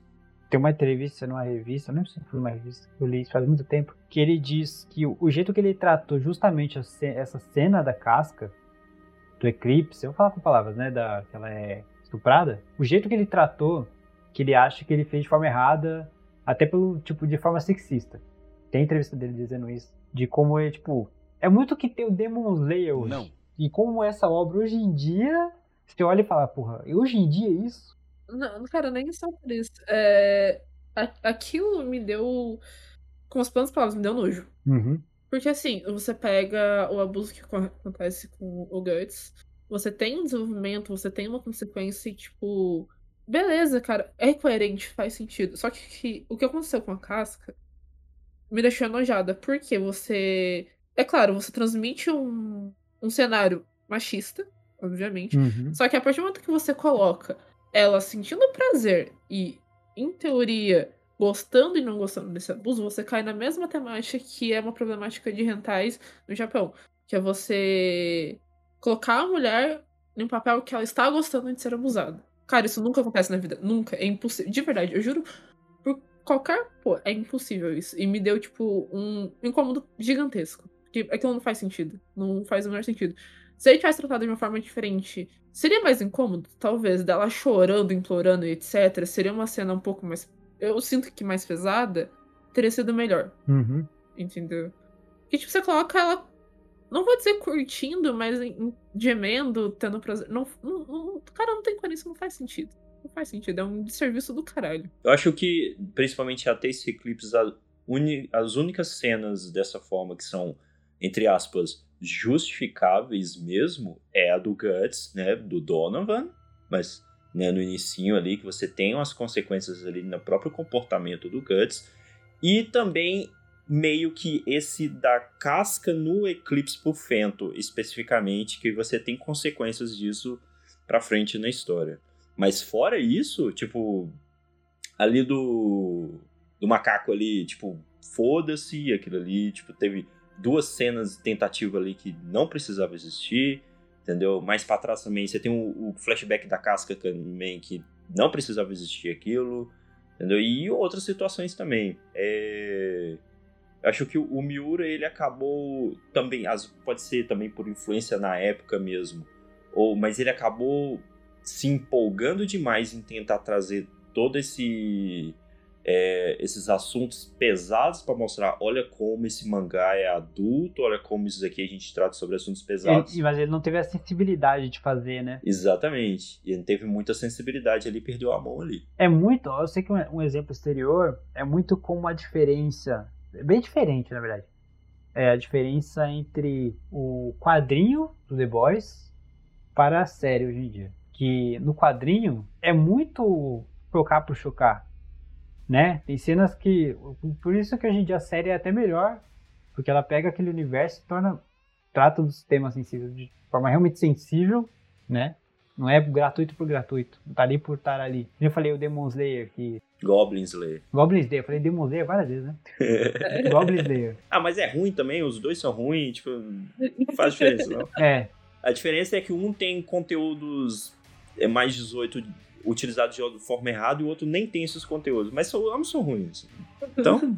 Tem uma entrevista numa revista, eu não sei se foi uma revista, eu li isso faz muito tempo, que ele diz que o, jeito que ele tratou justamente essa cena da casca, do eclipse, eu vou falar com palavras, né, da, que ela é estuprada, o jeito que ele tratou, que ele acha que ele fez de forma errada, até pelo, tipo, de forma sexista. Tem entrevista dele dizendo isso, de como é, tipo, é muito que tem o Demon Slayer hoje. Não. E como essa obra hoje em dia, você olha e fala, porra, hoje em dia é isso? Não, cara, nem só por isso. É, aquilo me deu. Com as planas palavras, me deu nojo. Uhum. Porque assim, você pega o abuso que acon- acontece com o Guts, você tem um desenvolvimento, você tem uma consequência e, tipo. Beleza, cara, é coerente, faz sentido. Só que, que o que aconteceu com a casca me deixou enojada. Porque você. É claro, você transmite um, um cenário machista, obviamente. Uhum. Só que a partir do momento que você coloca ela sentindo prazer e, em teoria, gostando e não gostando desse abuso, você cai na mesma temática que é uma problemática de rentais no Japão. Que é você colocar a mulher em um papel que ela está gostando de ser abusada. Cara, isso nunca acontece na vida. Nunca. É impossível. De verdade, eu juro. Por qualquer. Pô, é impossível isso. E me deu, tipo, um incômodo gigantesco. Porque aquilo não faz sentido. Não faz o menor sentido. Se ele tivesse tratado de uma forma diferente, seria mais incômodo? Talvez, dela chorando, implorando e etc. Seria uma cena um pouco mais. Eu sinto que mais pesada. Teria sido melhor, Uhum. entendeu? Que tipo, você coloca ela. Não vou dizer curtindo, mas em- em- gemendo, tendo prazer. Não, não, não- cara, não tem coerência, não faz sentido. Não faz sentido, é um desserviço do caralho. Eu acho que, principalmente até esse Eclipse, uni- as únicas cenas dessa forma que são, entre aspas, justificáveis mesmo, é a do Guts, né, do Donovan, mas né, no inicinho ali, que você tem umas consequências ali no próprio comportamento do Guts, E também meio que esse da casca no eclipse por Fento, especificamente, que você tem consequências disso pra frente na história. Mas fora isso, tipo, ali do do macaco ali, tipo, foda-se aquilo ali, tipo, teve duas cenas tentativa ali que não precisava existir, entendeu? Mais pra trás também você tem o, o flashback da casca também que não precisava existir aquilo, entendeu? E outras situações também. É... Acho que o Miura ele acabou também, pode ser também por influência na época mesmo, ou mas ele acabou se empolgando demais em tentar trazer todo esse é, esses assuntos pesados para mostrar, olha como esse mangá é adulto, olha como isso aqui a gente trata sobre assuntos pesados. Ele, mas ele não teve a sensibilidade de fazer, né? Exatamente. E ele teve muita sensibilidade ali, perdeu a mão ali. É muito, eu sei que um, um exemplo exterior é muito como a diferença, bem diferente na verdade. É a diferença entre o quadrinho do The Boys para a série hoje em dia. Que no quadrinho é muito trocar por chocar né? Tem cenas que. Por isso que hoje em dia a série é até melhor, porque ela pega aquele universo e torna. trata dos temas sensíveis de forma realmente sensível, né? Não é gratuito por gratuito. Não tá ali por estar ali. Eu falei o Demon Slayer que. Goblin Slayer. Goblin Slayer. Eu falei Demon Slayer várias vezes, né? Goblin Slayer. Ah, mas é ruim também, os dois são ruins, tipo, não faz diferença, não. É. A diferença é que um tem conteúdos é mais 18 utilizado de forma errada e o outro nem tem esses conteúdos. Mas são, ambos são ruins. Então.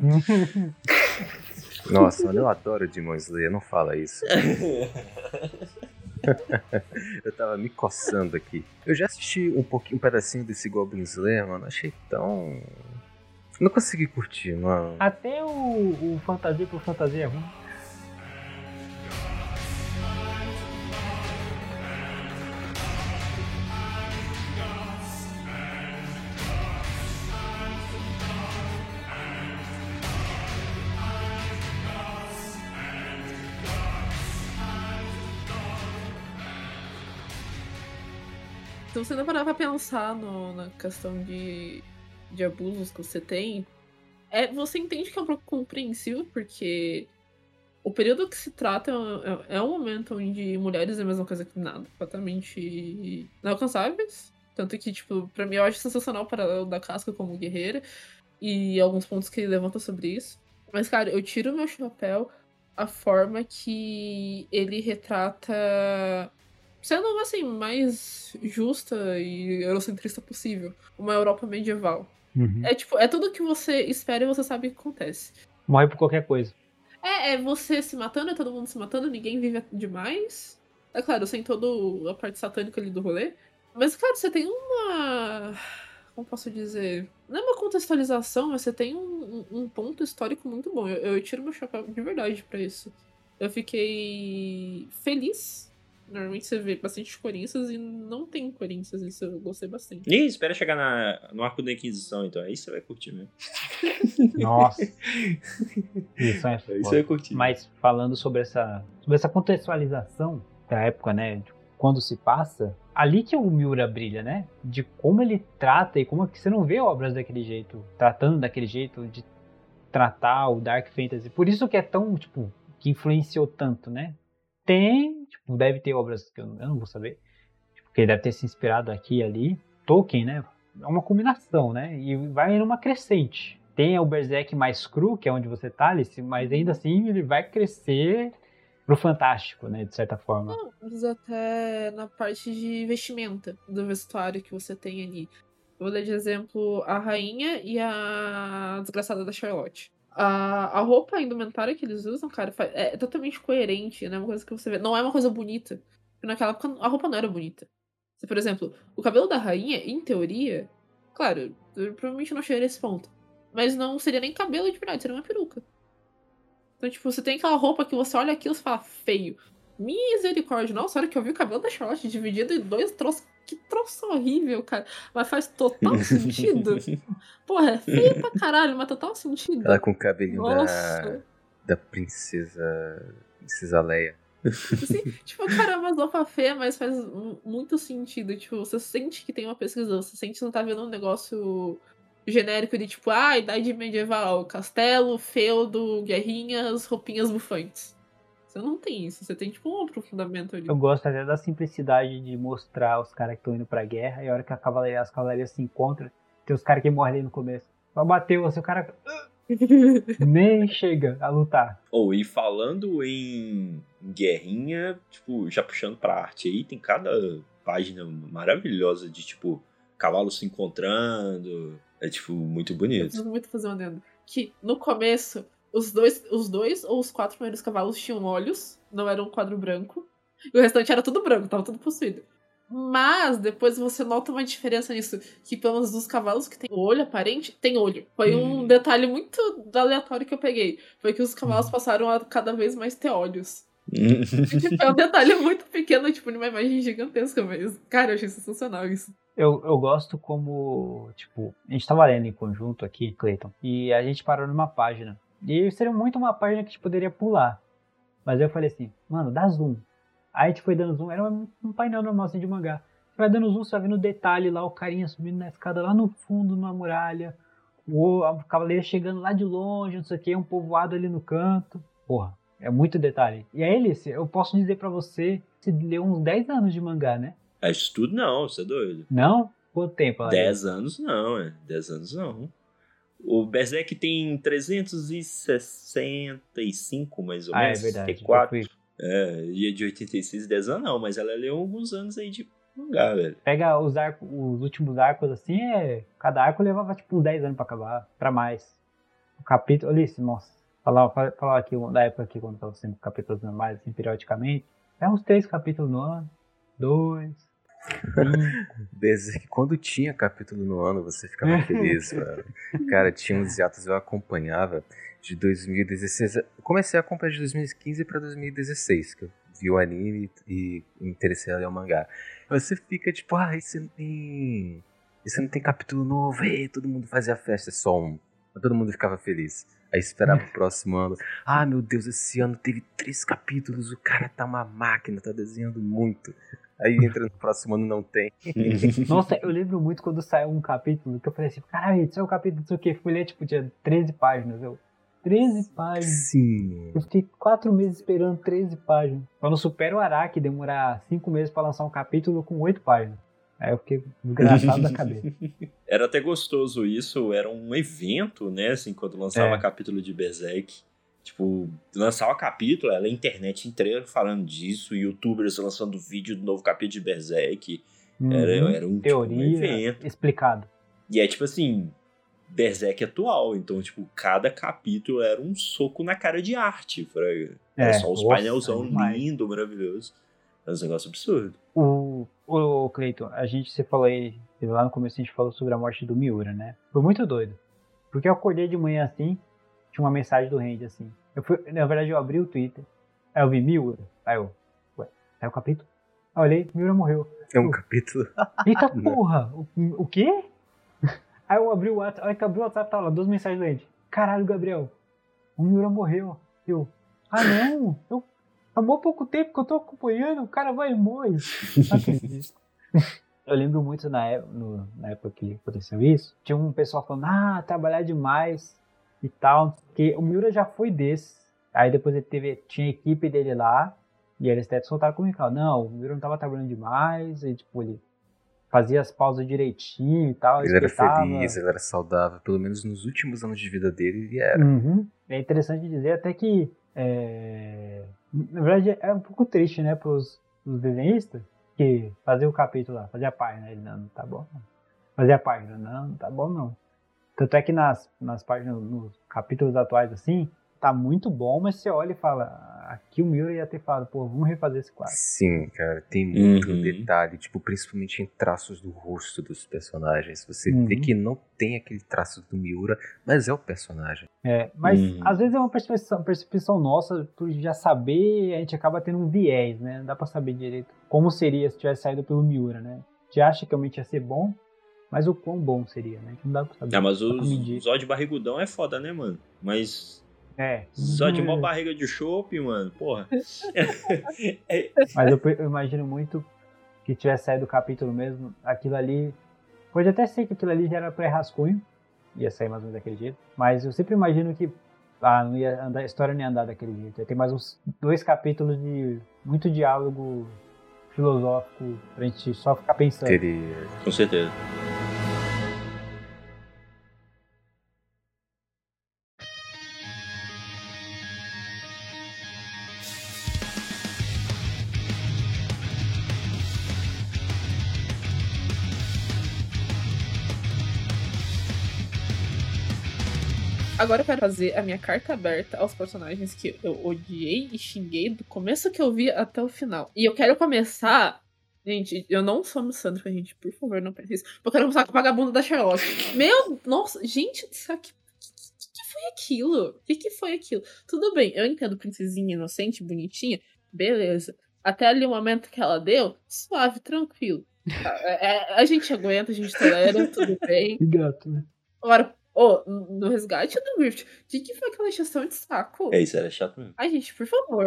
Nossa, eu adoro Demon Slayer, não fala isso. eu tava me coçando aqui. Eu já assisti um pouquinho, um pedacinho desse Goblin Slayer, mano. Achei tão. Não consegui curtir, mano. Até o, o Fantasia por Fantasia é ruim. Você não parar pra pensar no, na questão de, de abusos que você tem, é, você entende que é um pouco compreensível, porque o período que se trata é, é, é um momento onde mulheres é a mesma coisa que nada, completamente inalcançáveis. Tanto que, tipo, pra mim eu acho sensacional para o da casca como guerreira e alguns pontos que ele levanta sobre isso. Mas, cara, eu tiro meu chapéu a forma que ele retrata sendo assim mais justa e eurocentrista possível, uma Europa medieval. Uhum. É tipo, é tudo que você espera e você sabe que acontece. Morre por qualquer coisa. É, é você se matando, é todo mundo se matando, ninguém vive demais. É claro, sem toda a parte satânica ali do rolê. Mas, cara, você tem uma. Como posso dizer? Não é uma contextualização, mas você tem um, um ponto histórico muito bom. Eu, eu tiro meu chapéu de verdade para isso. Eu fiquei feliz Normalmente você vê bastante Corinthians e não tem Corinthians, isso eu gostei bastante. Ih, espera chegar na, no arco da Inquisição, então. Aí você vai curtir mesmo. Nossa. Isso é Isso vai curtir. Mas falando sobre essa, sobre essa contextualização da época, né? De quando se passa, ali que o Miura brilha, né? De como ele trata e como é que você não vê obras daquele jeito, tratando daquele jeito, de tratar o Dark Fantasy. Por isso que é tão, tipo, que influenciou tanto, né? Tem, tipo, deve ter obras que eu, eu não vou saber, tipo, que ele deve ter se inspirado aqui e ali. Tolkien, né? É uma combinação, né? E vai numa crescente. Tem o Berserk mais cru, que é onde você tá, Alice, mas ainda assim ele vai crescer pro fantástico, né? De certa forma. Não, mas até na parte de vestimenta do vestuário que você tem ali. Eu vou dar de exemplo a rainha e a desgraçada da Charlotte. A, a roupa, a indumentária que eles usam, cara, é totalmente coerente, né? Uma coisa que você vê. Não é uma coisa bonita. Porque naquela época a roupa não era bonita. Por exemplo, o cabelo da rainha, em teoria, claro, provavelmente não chegaria a esse ponto. Mas não seria nem cabelo de verdade, seria uma peruca. Então, tipo, você tem aquela roupa que você olha aquilo e fala feio. Misericórdia, nossa, hora que eu vi o cabelo da Charlotte dividido em dois troços. Que troço horrível, cara. Mas faz total sentido. Porra, é feio pra caralho, mas total sentido. Ela com o cabelinho da, da princesa. Princesa Leia. Sim, tipo, cara, é uma roupa feia, mas faz muito sentido. Tipo, você sente que tem uma pesquisa, você sente que não tá vendo um negócio genérico de tipo, ah, idade medieval, castelo, feudo, guerrinhas, roupinhas bufantes. Você não tem isso, você tem tipo um aprofundamento ali. Eu gosto até da simplicidade de mostrar os caras que estão indo pra guerra e a hora que a cavalaria, as cavalarias se encontram, tem os caras que morrem ali no começo. Vai bater você, o cara nem chega a lutar. Ou oh, e falando em guerrinha, tipo, já puxando pra arte aí, tem cada página maravilhosa de tipo cavalos se encontrando. É tipo muito bonito. Eu preciso muito fazer um adendo. Que no começo, os dois, os dois ou os quatro primeiros cavalos tinham olhos, não era um quadro branco. E o restante era tudo branco, tava tudo possuído. Mas depois você nota uma diferença nisso. Que pelo menos dos cavalos que tem olho aparente, tem olho. Foi hum. um detalhe muito aleatório que eu peguei. Foi que os cavalos hum. passaram a cada vez mais ter olhos. tipo, é um detalhe muito pequeno, tipo, numa imagem gigantesca, mas, cara, eu achei sensacional isso. Eu, eu gosto como, tipo, a gente tava lendo em conjunto aqui, Clayton, e a gente parou numa página. E seria muito uma página que a gente poderia pular. Mas eu falei assim, mano, dá zoom. Aí a gente foi dando zoom, era um painel normal assim de mangá. Vai dando zoom, você vai vendo detalhe lá, o carinha subindo na escada lá no fundo, numa muralha. O, a cavaleira chegando lá de longe, não sei o que, um povoado ali no canto. Porra, é muito detalhe. E aí, Alice, eu posso dizer para você, você leu uns 10 anos de mangá, né? É isso tudo não, você é doido. Não? Quanto tempo? 10 anos não, é. 10 anos não. O Berserk tem 365, mais ou ah, menos. Ah, é verdade. 4. É, e é de 86, 10 anos não, mas ela leu alguns anos aí de mangá, velho. Pega os arcos, os últimos arcos assim, é, cada arco levava tipo 10 anos pra acabar, pra mais. O capítulo, Alice, nossa, falar, falar aqui da época aqui quando tava sendo capítulos normais, assim, periodicamente, é uns 3 capítulos no ano, 2, Berserk, quando tinha capítulo no ano, você ficava feliz, mano. Cara, tinha uns hiatos eu acompanhava de 2016. comecei a acompanhar de 2015 para 2016, que eu vi o anime e me interessei a ler o mangá. Você fica tipo, ah, esse não tem. Esse não tem capítulo novo, ei, todo mundo fazia festa, é só um. Mas todo mundo ficava feliz. Aí esperava o próximo ano. Ah, meu Deus, esse ano teve três capítulos, o cara tá uma máquina, tá desenhando muito. Aí entra no próximo ano não tem. Nossa, eu lembro muito quando saiu um capítulo que eu falei assim, caralho, isso é o um capítulo não sei o que. Fui ler, tipo, tinha 13 páginas. Eu, 13 páginas. Sim. Eu fiquei 4 meses esperando 13 páginas. Só não supera o Araki demorar 5 meses pra lançar um capítulo com 8 páginas. Aí eu fiquei desgraçado da cabeça. Era até gostoso isso, era um evento, né, assim, quando lançava é. capítulo de Berserk. Tipo, lançava capítulo, ela a internet inteira falando disso, youtubers lançando vídeo do novo capítulo de Berserk. Uhum. Era, era um, Teoria tipo, um evento. explicado. E é tipo assim, Berserk atual, então, tipo, cada capítulo era um soco na cara de arte, fraga. É, era só os painelzão lindo, maravilhoso. Era um negócio absurdo. O, o Cleiton, a gente, você falou aí, lá no começo a gente falou sobre a morte do Miura, né? Foi muito doido. Porque eu acordei de manhã assim, tinha uma mensagem do Randy assim. Eu fui, na verdade, eu abri o Twitter, aí eu vi Miura, aí eu, ué, é o capítulo? Aí eu olhei, Miura morreu. É um eu, capítulo? Eita porra, o, o quê? Aí eu abri o WhatsApp, aí que abri o WhatsApp, tava lá, duas mensagens do Randy. Caralho, Gabriel, o Miura morreu. Eu, ah não, eu, há pouco tempo que eu tô acompanhando, o cara vai e morre. Acredito. Eu lembro muito na época, no, na época que aconteceu isso, tinha um pessoal falando, ah, trabalhar demais, e tal. Que o Miura já foi desse. Aí depois ele teve, tinha a equipe dele lá. E eles até soltaram comunicado. Não, o Miura não tava trabalhando demais. E tipo, ele fazia as pausas direitinho e tal. Ele era feliz, ele era saudável. Pelo menos nos últimos anos de vida dele, ele era. Uhum. É interessante dizer até que. É... Na verdade, é um pouco triste, né, pros, pros desenhistas. Que fazia o capítulo lá, fazia a página. Ele, não, não tá bom. Não. Fazia a página, não, não tá bom não. Tanto é que nas, nas páginas, nos capítulos atuais, assim, tá muito bom, mas você olha e fala, aqui o Miura ia ter falado, pô, vamos refazer esse quadro. Sim, cara, tem muito uhum. detalhe, tipo, principalmente em traços do rosto dos personagens. Você uhum. vê que não tem aquele traço do Miura, mas é o personagem. É, mas uhum. às vezes é uma percepção, percepção nossa, por já saber, a gente acaba tendo um viés, né? Não dá pra saber direito como seria se tivesse saído pelo Miura, né? A gente acha que realmente ia ser bom, mas o quão bom seria, né? Que não dá pra saber. É, mas o Zod barrigudão é foda, né, mano? Mas. É. Só de uma barriga de chope, mano, porra. é. Mas eu, eu, imagino muito que tivesse saído do capítulo mesmo, aquilo ali. Pode até ser que aquilo ali já era pré-rascunho. ia sair mais ou menos daquele jeito. Mas eu sempre imagino que ah, não ia andar, a história não ia andar daquele jeito. Ia ter mais uns dois capítulos de muito diálogo filosófico pra gente só ficar pensando. Teria. Com certeza. Agora eu quero fazer a minha carta aberta aos personagens que eu odiei e xinguei do começo que eu vi até o final. E eu quero começar. Gente, eu não sou misândrica, gente. Por favor, não pense isso. Eu quero começar com o vagabundo da Sherlock. Meu. Nossa, gente céu, que, foi aquilo? O que, que foi aquilo? Tudo bem, eu entendo princesinha inocente, bonitinha. Beleza. Até ali o momento que ela deu, suave, tranquilo. É, é, a gente aguenta, a gente tolera, tudo bem. Gato, né? Agora, ô, no resgate do Griffith, o que, que foi aquela encheção de saco? É isso, era chato mesmo. Ai, gente, por favor.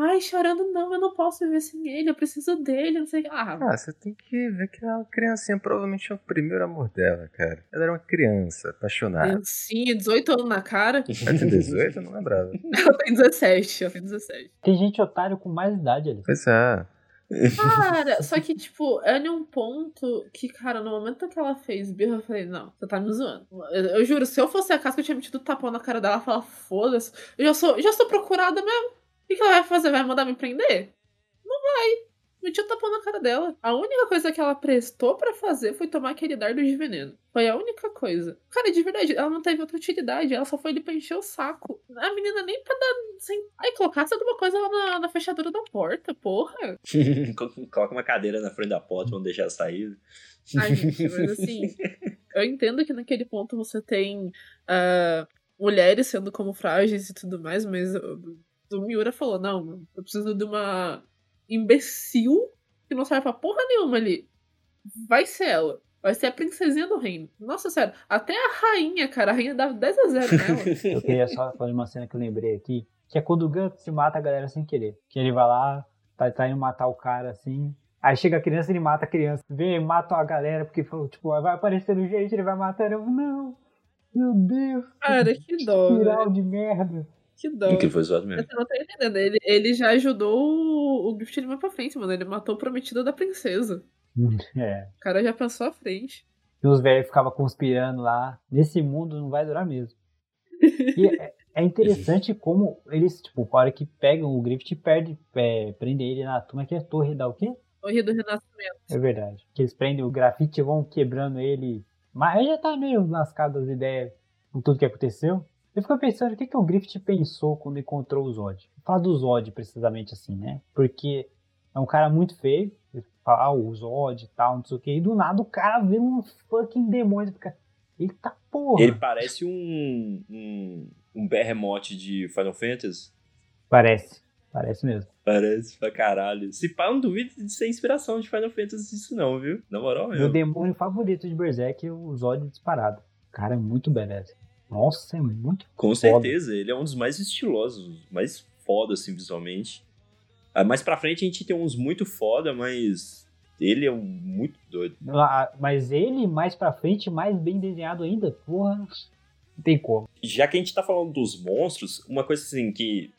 Ai, chorando, não, eu não posso viver sem ele, eu preciso dele, não sei o que. Ah, Ah, você tem que ver que a criancinha provavelmente é o primeiro amor dela, cara. Ela era uma criança, apaixonada. criancinha, 18 anos na cara. Ela tem 18? Eu não lembrava. Ela tem 17, ela tem 17. Tem gente otário com mais idade ali. Pois é. Cara, só que, tipo, é em um ponto que, cara, no momento que ela fez birra, eu falei, não, você tá me zoando. Eu, eu juro, se eu fosse a casca, eu tinha metido tapão na cara dela e falar, foda-se, eu já sou, já sou procurada mesmo. O que, que ela vai fazer? Vai mandar me prender? Não vai. Meti o tapão na cara dela. A única coisa que ela prestou pra fazer foi tomar aquele dardo de veneno. Foi a única coisa. Cara, de verdade, ela não teve outra utilidade. Ela só foi ali pra encher o saco. A menina nem pra dar. Sem... Ai, colocasse alguma coisa lá na, na fechadura da porta, porra. Coloca uma cadeira na frente da porta, vamos deixar ela sair. Ai, gente, mas assim. eu entendo que naquele ponto você tem ah, mulheres sendo como frágeis e tudo mais, mas o, o Miura falou: não, eu preciso de uma imbecil que não serve pra porra nenhuma ali. Vai ser ela. Vai ser a princesinha do reino. Nossa sério, até a rainha, cara, a rainha dava 10 a 0 nela. Eu queria só falar de uma cena que eu lembrei aqui, que é quando o Guts mata a galera sem querer. Que ele vai lá, tá, tá indo matar o cara assim. Aí chega a criança e ele mata a criança. Vê, mata a galera, porque falou, tipo, vai aparecendo gente, ele vai matando. Eu, não, meu Deus. Cara, que dó. Espiral de merda. Que dó. Que foi zoado mesmo. Você não tá entendendo. Ele, ele já ajudou o, o Griffith mais pra frente, mano. Ele matou o prometido da princesa. É. O cara já pensou à frente. E os velhos ficavam conspirando lá. Nesse mundo não vai durar mesmo. E é, é interessante como eles, tipo, a hora que pegam o Griffith, perde, é, prendem ele na turma que é a torre da o quê? Torre do Renascimento. É verdade. Que eles prendem o grafite e vão quebrando ele. Mas ele já tá meio lascado das ideias com tudo que aconteceu. Eu fico pensando o que, que o Griffith pensou quando encontrou o Zod. Falar do Zod precisamente assim, né? Porque é um cara muito feio. Fala, ah, o Zod e tal, não sei o que. E do nada o cara vê um fucking demônio. Fica, eita porra. Ele parece um, um, um berremote de Final Fantasy. Parece. Parece mesmo. Parece pra caralho. Se pá, eu não duvido de ser inspiração de Final Fantasy isso não, viu? Na moral Meu mesmo. demônio favorito de Berserk é o Zod disparado. O cara é muito badass. Nossa, é muito Com Foda. certeza, ele é um dos mais estilosos, mais foda, assim, visualmente. Ah, Mais pra frente a gente tem uns muito foda, mas ele é um muito doido. Lá, Mas ele, mais pra frente, mais bem desenhado ainda, porra, não tem como. Já que a gente tá falando dos monstros, uma coisa assim que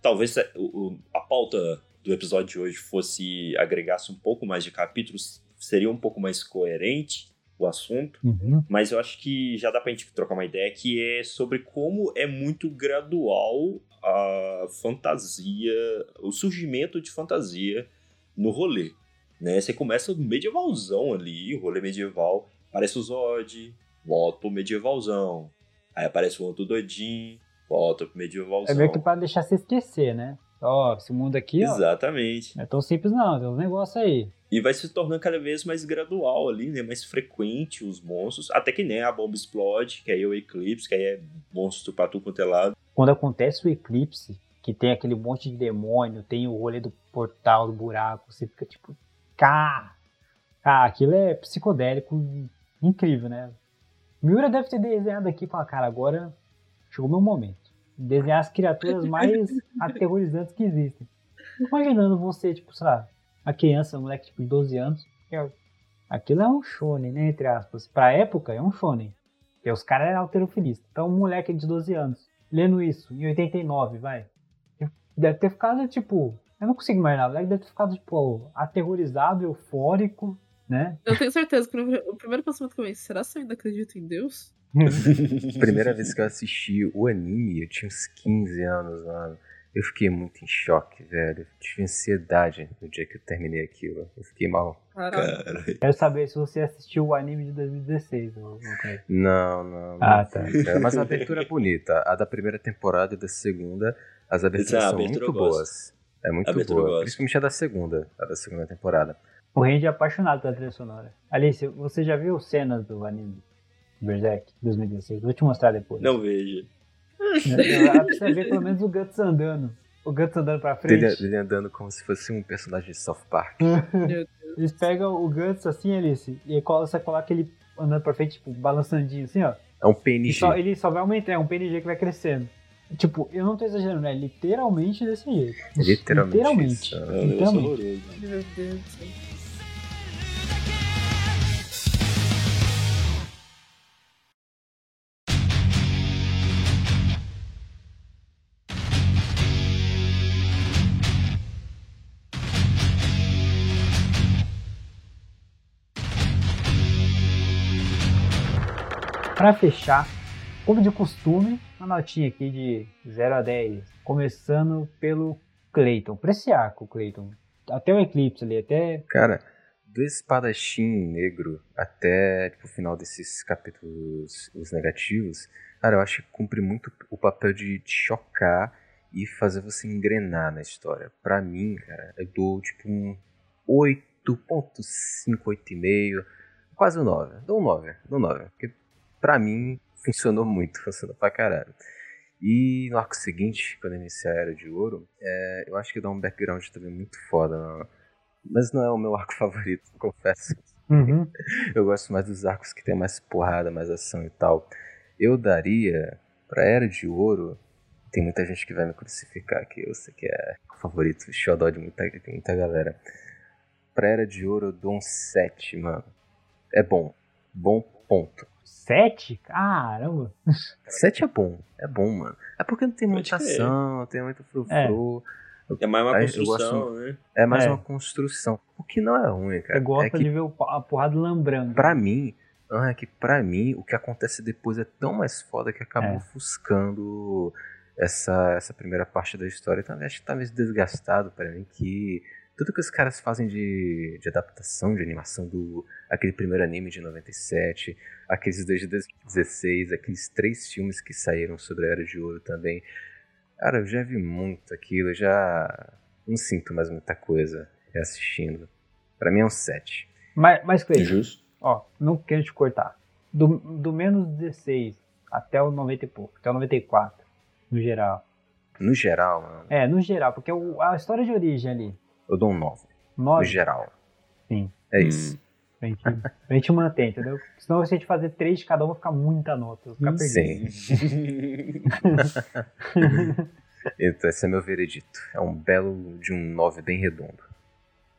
talvez a, o- a pauta do episódio de hoje fosse agregasse um pouco mais de capítulos, seria um pouco mais coerente o assunto. Uhum. Mas eu acho que já dá pra gente trocar uma ideia que é sobre como é muito gradual a fantasia, o surgimento de fantasia no rolê. Né? Você começa no medievalzão ali, rolê medieval, aparece o Zod, volta pro medievalzão. Aí aparece o outro doidinho, volta pro medievalzão. É meio que pra deixar você esquecer, né? Ó, esse mundo aqui, ó, Exatamente. não é tão simples não, tem uns negócios aí. E vai se tornando cada vez mais gradual ali, né? Mais frequente os monstros. Até que nem a bomba explode, que aí é o eclipse, que aí é monstro pra tudo quanto é lado. Quando acontece o eclipse, que tem aquele monte de demônio, tem o rolê do portal, do buraco, você fica tipo, cá, ah, aquilo é psicodélico incrível, né? Miura deve ter desenhado aqui e falar, cara, agora chegou meu momento. Desenhar as criaturas mais aterrorizantes que existem. Imaginando você, tipo, sei lá, a criança, um moleque tipo, de 12 anos, é- aquilo é um shonen, né, entre aspas. Pra época é um shonen. Porque os caras eram alterofilistas. Então, um moleque de 12 anos, lendo isso, em 89, vai. Deve ter ficado, tipo. Eu não consigo imaginar. O moleque deve ter ficado, tipo, aterrorizado, eufórico, né? Eu tenho certeza que o primeiro pensamento que eu pensei, será que eu ainda acredito em Deus? Primeira vez que eu assisti o anime, eu tinha uns 15 anos, mano. Eu fiquei muito em choque, velho. Eu tive ansiedade no dia que eu terminei aquilo. Eu fiquei mal. Caralho. Quero saber se você assistiu o anime de 2016. Ou... Não, não. Ah, tá. Mas a abertura é bonita. A da primeira temporada e da segunda, as aberturas Ah, são abertura muito boas. É muito abertura boa. Principalmente a da segunda, a da segunda temporada. O Randy é apaixonado pela trilha sonora. Alice, você já viu cenas do anime Berserk 2016? Vou te mostrar depois. Não vejo. Dá pra você ver pelo menos o Guts andando. O Guts andando pra frente. Dele, dele andando como se fosse um personagem de South Park. Meu Deus. Eles pegam o Guts assim, Alice, e aí colo- você coloca ele andando pra frente, tipo, balançandinho assim, ó. É um PNG. só, ele só vai aumentar, é um PNG que vai crescendo. Tipo, eu não tô exagerando, é literalmente desse jeito. Literalmente Literalmente. isso. É Literalmente. horroroso. Meu Deus Pra fechar, como de costume, uma notinha aqui de 0 a 10. Começando pelo Clayton. Pra esse arco, Clayton. Até o Eclipse ali, até. Cara, do espadachim negro até tipo, o final desses capítulos os negativos, cara, eu acho que cumpre muito o papel de te chocar e fazer você engrenar na história. Pra mim, cara, eu dou tipo um 8.5, 8,5, quase um 9. Dou um 9, dou um 9. Porque pra mim funcionou muito, funcionou pra caralho. E no arco seguinte, quando eu iniciar a Era de Ouro, é, eu acho que dá um background também muito foda. não- Mas não é o meu arco favorito, confesso. Uhum. Eu gosto mais dos arcos que tem mais porrada, mais ação e tal. Eu daria pra Era de Ouro. Tem muita gente que vai me crucificar aqui. Eu sei que é o favorito, xodó de muita, de muita galera. Pra Era de Ouro eu dou um 7, mano. É bom. Bom ponto. 7? Caramba! 7 é bom. É bom, mano. É porque não tem Pode muita crer. ação, não tem muito frufru. É mais uma Aí eu construção, gosto- né? É mais É. uma construção. O que não é ruim, cara. Você gosta é que de ver a porrada lambrando. Pra mim, ah, é que pra mim, o que acontece depois é tão mais foda que acabou É. ofuscando essa, essa primeira parte da história. Também acho que tá meio desgastado pra mim que tudo que os caras fazem de, de adaptação, de animação do aquele primeiro anime de 97, aqueles dois de 2016, aqueles três filmes que saíram sobre a Era de Ouro também. Cara, eu já vi muito aquilo, eu já não sinto mais muita coisa reassistindo. Pra mim é um 7. Mas, mas Cleiton, Justo. ó, não quero te cortar. Do, do menos 16 até o 90 e pouco, até o 94, no geral. No geral, mano, É, no geral, porque o- a história de origem ali, eu dou um 9. No 9, geral. Sim. É isso. a gente, a gente mantém, entendeu? Senão se a gente fazer três de cada um, vai ficar muita nota, vai ficar perdido. Sim. Então, esse é meu veredito. É um belo de um 9 bem redondo.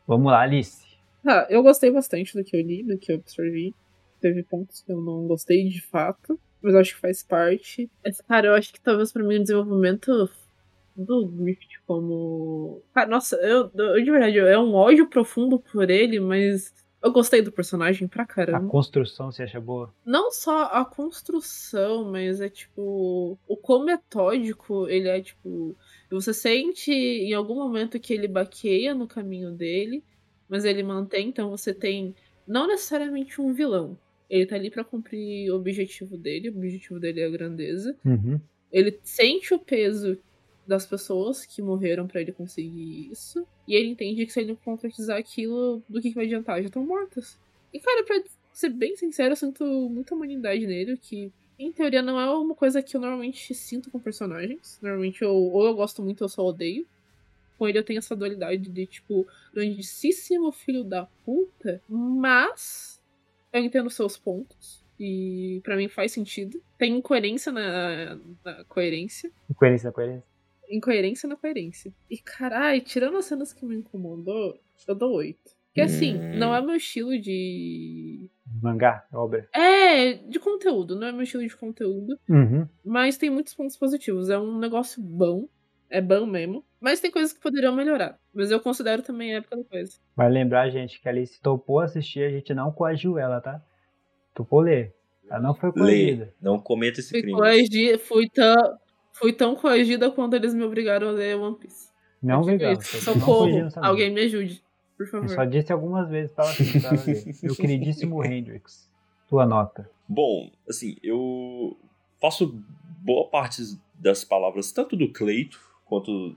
Vamos lá, Alice. Ah, eu gostei bastante do que eu li, do que eu absorvi. Teve pontos que eu não gostei de fato, mas eu acho que faz parte. Mas, cara, eu acho que talvez pra mim o desenvolvimento do Griffith como. Cara, nossa, eu, eu de verdade, é um ódio profundo por ele, mas eu gostei do personagem pra A caramba. construção você acha boa? Não só a construção, mas é tipo. O quão metódico ele é, tipo. Você sente em algum momento que ele baqueia no caminho dele, mas ele mantém, então você tem não necessariamente um vilão. Ele tá ali pra cumprir o objetivo dele, o objetivo dele é a grandeza. Uhum. Ele sente o peso das pessoas que morreram pra ele conseguir isso. E ele entende que se ele não concretizar aquilo, do que, que vai adiantar? Já estão mortas. E, cara, pra ser bem sincero, eu sinto muita humanidade nele, que, em teoria, não é uma coisa que eu normalmente sinto com personagens. Normalmente, eu, ou eu gosto muito ou só odeio. Com ele eu tenho essa dualidade de, tipo, grandíssimo filho da puta, mas eu entendo seus pontos. E pra mim faz sentido. Tem incoerência na, na coerência. Coerência, coerência. Incoerência na coerência. E carai, tirando as cenas que me incomodou, eu dou 8. Porque assim, Hum. não é meu estilo de. Mangá, obra. É, de conteúdo, não é meu estilo de conteúdo. Uhum. Mas tem muitos pontos positivos. É um negócio bom. É bom mesmo. Mas tem coisas que poderiam melhorar. Mas eu considero também a época da coisa. Vai lembrar, gente, que a Alice topou assistir, a gente não coagiu ela, tá? Topou ler. Ela não foi Lê, coagida. não cometa esse Fui, crime. coagi- fui, tão, fui tão coagida quando eles me obrigaram a ler One Piece. Não, Eu. Não Socorro, alguém me ajude, por Eu favor. só disse algumas vezes pra ela, pra ela ler. Meu queridíssimo Hendrix. Tua nota. Bom, assim, eu faço boa parte das palavras, tanto do Cleito quanto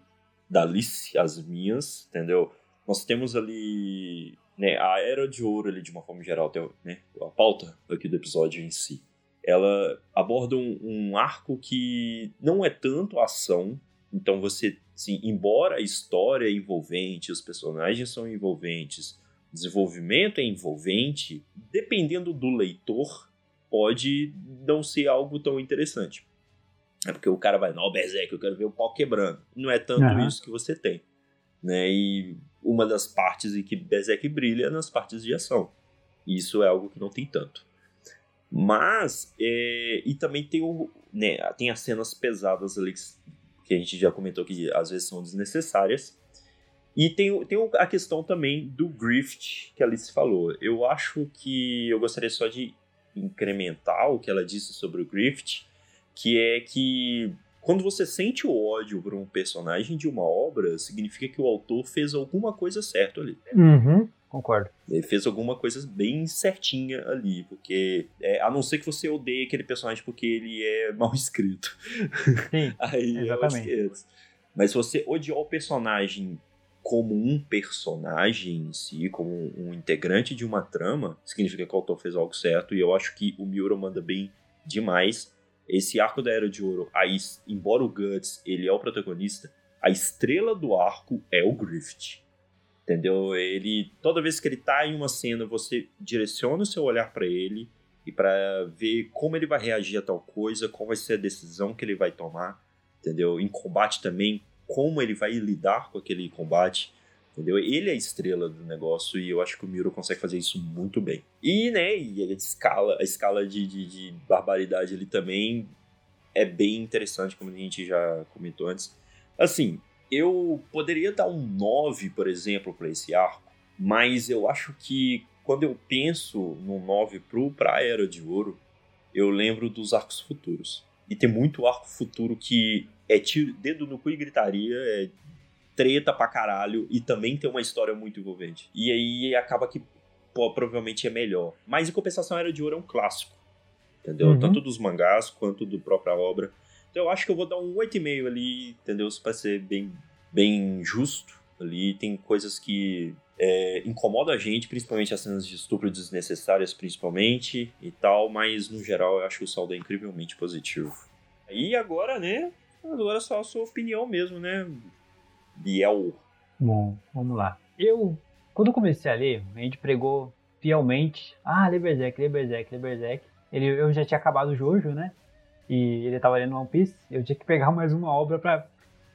da Alice, as minhas, entendeu? Nós temos ali né, a Era de Ouro, ali, de uma forma geral, tem, né, a pauta aqui do episódio em si. Ela aborda um, um arco que não é tanto ação, então você, assim, embora a história é envolvente, os personagens são envolventes, o desenvolvimento é envolvente, dependendo do leitor, pode não ser algo tão interessante. É porque o cara vai, não, Berserk, eu quero ver o pau quebrando. Não é tanto Aham. isso que você tem. Né? E uma das partes em que Berserk brilha é nas partes de ação. E isso é algo que não tem tanto. Mas, é, e também tem, o, né, tem as cenas pesadas ali que- a gente já comentou que às vezes são desnecessárias. E tem, tem a questão também do grift que a Alice falou. Eu acho que eu gostaria só de incrementar o que ela disse sobre o grift, que é que quando você sente o ódio por um personagem de uma obra, significa que o autor fez alguma coisa certa ali. Uhum. Concordo. Ele fez alguma coisa bem certinha ali, porque é, a não ser que você odeie aquele personagem porque ele é mal escrito. Sim. Aí eu Exatamente. esqueço. Mas se você odiar o personagem como um personagem em si, como um, um integrante de uma trama, significa que o autor fez algo certo. E eu acho que o Miura manda bem demais. Esse arco da Era de Ouro, aí, embora o Guts ele é o protagonista, a estrela do arco é o Grift. Entendeu? Ele toda vez que ele tá em uma cena, você direciona o seu olhar pra ele e pra ver como ele vai reagir a tal coisa, qual vai ser a decisão que ele vai tomar, entendeu? Em combate também, como ele vai lidar com aquele combate, entendeu? Ele é a estrela do negócio e eu acho que o Miro consegue fazer isso muito bem. E, né, e a escala, a escala de, de, de barbaridade ali também é bem interessante, como a gente já comentou antes. Assim, eu poderia dar um 9, por exemplo, para esse arco, mas eu acho que quando eu penso no 9 pro, pra Era de Ouro, eu lembro dos arcos futuros. E tem muito arco futuro que é tiro, dedo no cu e gritaria, é treta pra caralho, e também tem uma história muito envolvente. E aí acaba que pô, provavelmente é melhor. Mas em compensação, Era de Ouro é um clássico. Entendeu? Uhum. Tanto dos mangás quanto do própria obra. Então eu acho que eu vou dar um 8,5 ali, entendeu? Pra ser bem, bem justo ali. Tem coisas que é, incomodam a gente, principalmente as cenas de estupro desnecessárias, principalmente e tal, mas no geral eu acho que o saldo é incrivelmente positivo. E agora, né? Agora é só a sua opinião mesmo, né? Biel. Bom, vamos lá. Eu, quando comecei a ler, a gente pregou fielmente. Ah, Berserk, lê Berserk. Ele, eu já tinha acabado o Jojo, né? E ele tava lendo One Piece. Eu tinha que pegar mais uma obra pra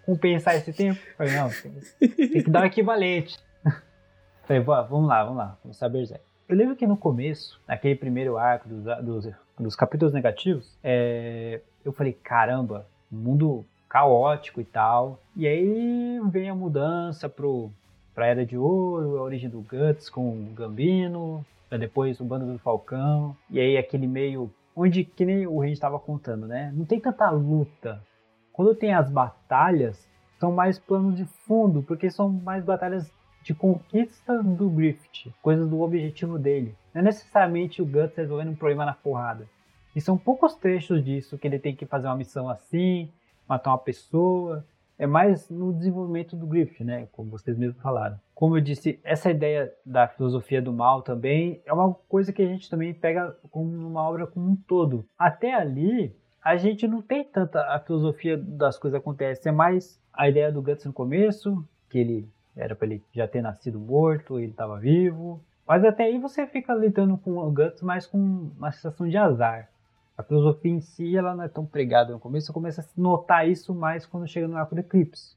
compensar esse tempo. Falei, não, tem, que dar o equivalente. Falei, "Vá, vamos lá, vamos lá, começar Berserk. Eu lembro que no começo, naquele primeiro arco dos, dos, dos capítulos negativos, é, eu falei, caramba, mundo caótico e tal. E aí vem a mudança pro, pra Era de Ouro, a origem do Guts com o Gambino, depois o Bando do Falcão, e aí aquele meio. Onde, que nem o Range estava contando, né? Não tem tanta luta. Quando tem as batalhas, são mais planos de fundo, porque são mais batalhas de conquista do Griffith, coisas do objetivo dele. Não é necessariamente o Guts resolvendo um problema na porrada. E são poucos trechos disso que ele tem que fazer uma missão assim, matar uma pessoa. É mais no desenvolvimento do Griffith, né? Como vocês mesmos falaram. Como eu disse, essa ideia da filosofia do mal também é uma coisa que a gente também pega como uma obra como um todo. Até ali, a gente não tem tanta a filosofia das coisas acontecem, é mais a ideia do Guts no começo, que ele era para ele já ter nascido morto, ele estava vivo. Mas até aí você fica lidando com o Guts mais com uma sensação de azar. A filosofia em si ela não é tão pregada no começo, você começa a notar isso mais quando chega no arco do Eclipse.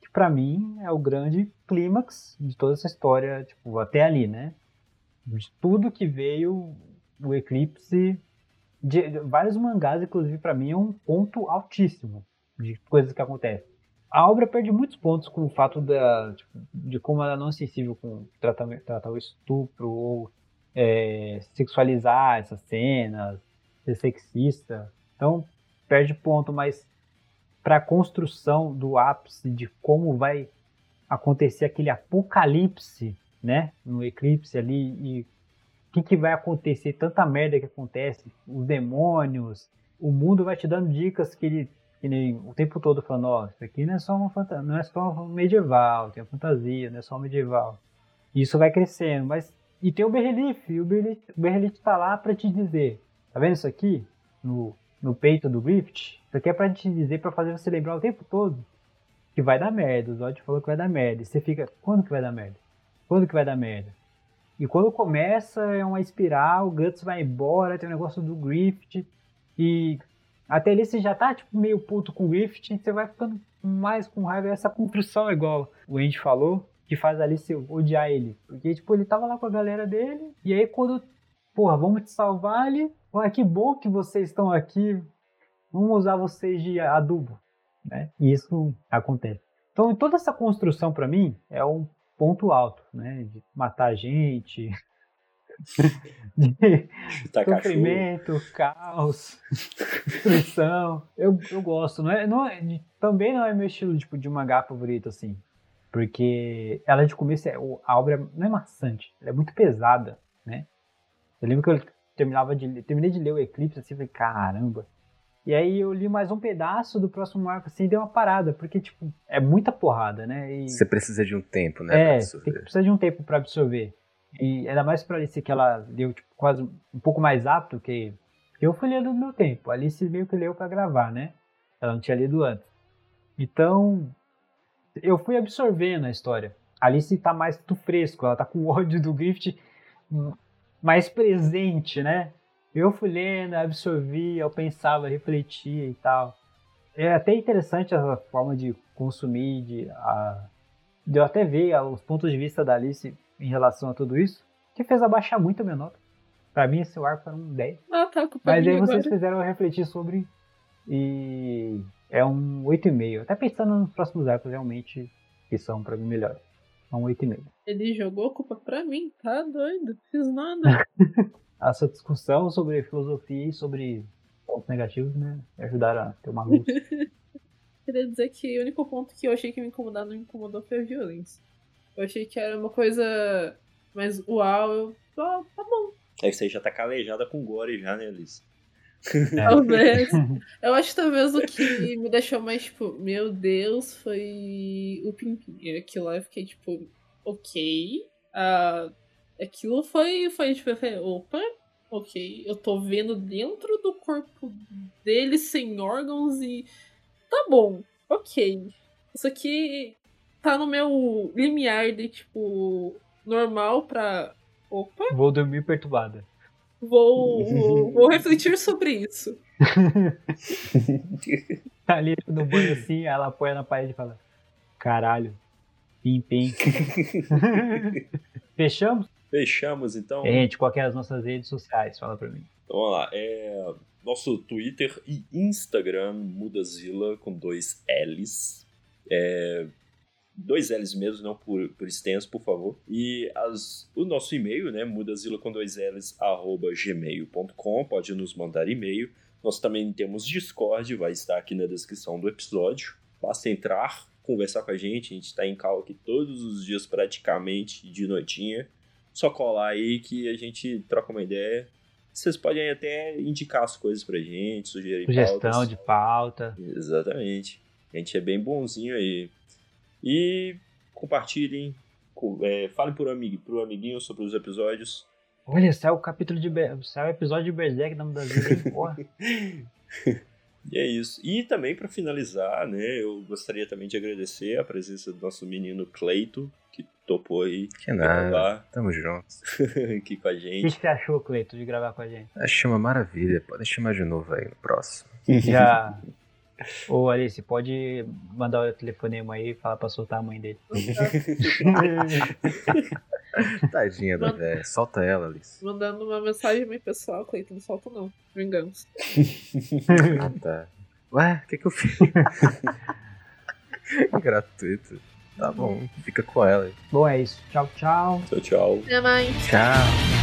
Que pra mim é o grande clímax de toda essa história, tipo, até ali, né? De tudo que veio o eclipse de, de vários mangás, inclusive para mim é um ponto altíssimo de coisas que acontecem. A obra perde muitos pontos com o fato da, tipo, de como ela não é sensível com tratar, tratar o estupro ou é, sexualizar essas cenas, ser sexista. Então perde ponto, mas para a construção do ápice de como vai acontecer aquele apocalipse, né, no eclipse ali e o que, que vai acontecer, tanta merda que acontece, os demônios, o mundo vai te dando dicas que ele que nem o tempo todo falando, ó, isso aqui não é só uma fantasia, não é só uma medieval, tem a fantasia, não é só medieval. E isso vai crescendo, mas e tem o Berrelife, o Berrelife tá lá para te dizer, tá vendo isso aqui no, no peito do Grift? Isso aqui é para te dizer, para fazer você lembrar o tempo todo que vai dar merda. O Zod falou que vai dar merda. E você fica, quando que vai dar merda? Quando que vai dar merda? E quando começa, é uma espiral, o Guts vai embora, tem o negócio do Grift. E até ali você já tá tipo, meio puto com o Grift, você vai ficando mais com raiva. Essa construção, igual o Andy falou, que faz ali você odiar ele. Porque, tipo, ele tava lá com a galera dele, e aí quando, porra, vamos te salvar ele. Ué, que bom que vocês estão aqui. Vamos usar vocês de adubo né? E isso acontece. Então, toda essa construção para mim é um ponto alto, né? De matar gente, de sofrimento, caos, destruição. Eu, eu gosto, não é, não é, também não é meu estilo tipo, de mangá favorito, assim. Porque ela de começo, é, a obra não é maçante, ela é muito pesada, né? Eu lembro que eu terminava de, terminei de ler o Eclipse assim, falei, caramba, e aí eu li mais um pedaço do próximo arco, assim, e deu uma parada, porque, tipo, é muita porrada, né? E... Você precisa de um tempo, né? É, tem que precisa de um tempo para absorver. E ainda mais pra Alice que ela deu, tipo, quase um pouco mais apto, que eu fui lendo no meu tempo. A Alice meio que leu para gravar, né? Ela não tinha lido antes. Então, eu fui absorvendo a história. A Alice tá mais do fresco, ela tá com o ódio do Grift mais presente, né? Eu fui lendo, absorvia, eu pensava, refletia e tal. É até interessante a forma de consumir, de, a, de eu até ver os pontos de vista da Alice em relação a tudo isso, que fez abaixar muito a minha nota. Pra mim, esse arco era um 10. Ah, tá, Mas aí vocês agora. fizeram eu refletir sobre. E é um 8,5. Até pensando nos próximos arcos, realmente, que são pra mim melhores. É um 8,5. Ele jogou culpa pra mim, tá doido? Fiz nada. essa discussão sobre filosofia e sobre pontos negativos, né? Me ajudaram a ter uma luz. Queria dizer que o único ponto que eu achei que me incomodava não me incomodou foi a violência. Eu achei que era uma coisa mais uau, eu. Ah, tá bom. É que você já tá calejada com gore já, né, Alice? É. Talvez. Eu acho que talvez o que me deixou mais, tipo, meu Deus, foi o Pimpinho. Aquilo lá eu fiquei, tipo, ok. Uh, Aquilo foi, foi tipo, falei, opa, ok, eu tô vendo dentro do corpo dele sem órgãos e tá bom, ok. Isso aqui tá no meu limiar de tipo normal pra. Opa. Vou dormir perturbada. Vou, vou, vou refletir sobre isso. tá ali no banho assim, ela apoia na parede e fala: Caralho, pim pim. Fechamos? Fechamos, então. Gente, qual é as nossas redes sociais? Fala pra mim. Então, vamos lá. É, nosso Twitter e Instagram, Mudazila, com dois L's. É, dois L's mesmo, não por, por extenso, por favor. E as, o nosso e-mail, né, mudazila com dois L's, arroba gmail.com, pode nos mandar e-mail. Nós também temos Discord, vai estar aqui na descrição do episódio. Basta entrar, conversar com a gente, a gente está em cal aqui todos os dias praticamente, de noitinha só colar aí que a gente troca uma ideia. Vocês podem até indicar as coisas pra gente, sugerir Sugestão pautas. de pauta. Exatamente. A gente é bem bonzinho aí. E compartilhem, é, falem pro, amig pro amiguinho sobre os episódios. Olha, saiu o capítulo de saiu o episódio de Berserk da Brasil, porra. E é isso. E também para finalizar, né, eu gostaria também de agradecer a presença do nosso menino Cleito, que topou aí que nada. gravar. Tamo junto. aqui com a gente. O que você achou, Cleito, de gravar com a gente? Achei uma maravilha. Pode chamar de novo aí no próximo. Já. Ô Alice, pode mandar o telefonema aí e falar pra soltar a mãe dele. Tadinha da véia. Solta ela, Alice. Mandando uma mensagem meio pessoal, Cleiton. Não solta não. Vingança. Ah, tá. Ué, o que que eu fiz? Gratuito. Tá bom, fica com ela. Bom, é isso. Tchau, tchau. Tchau, tchau. Até mais. Tchau.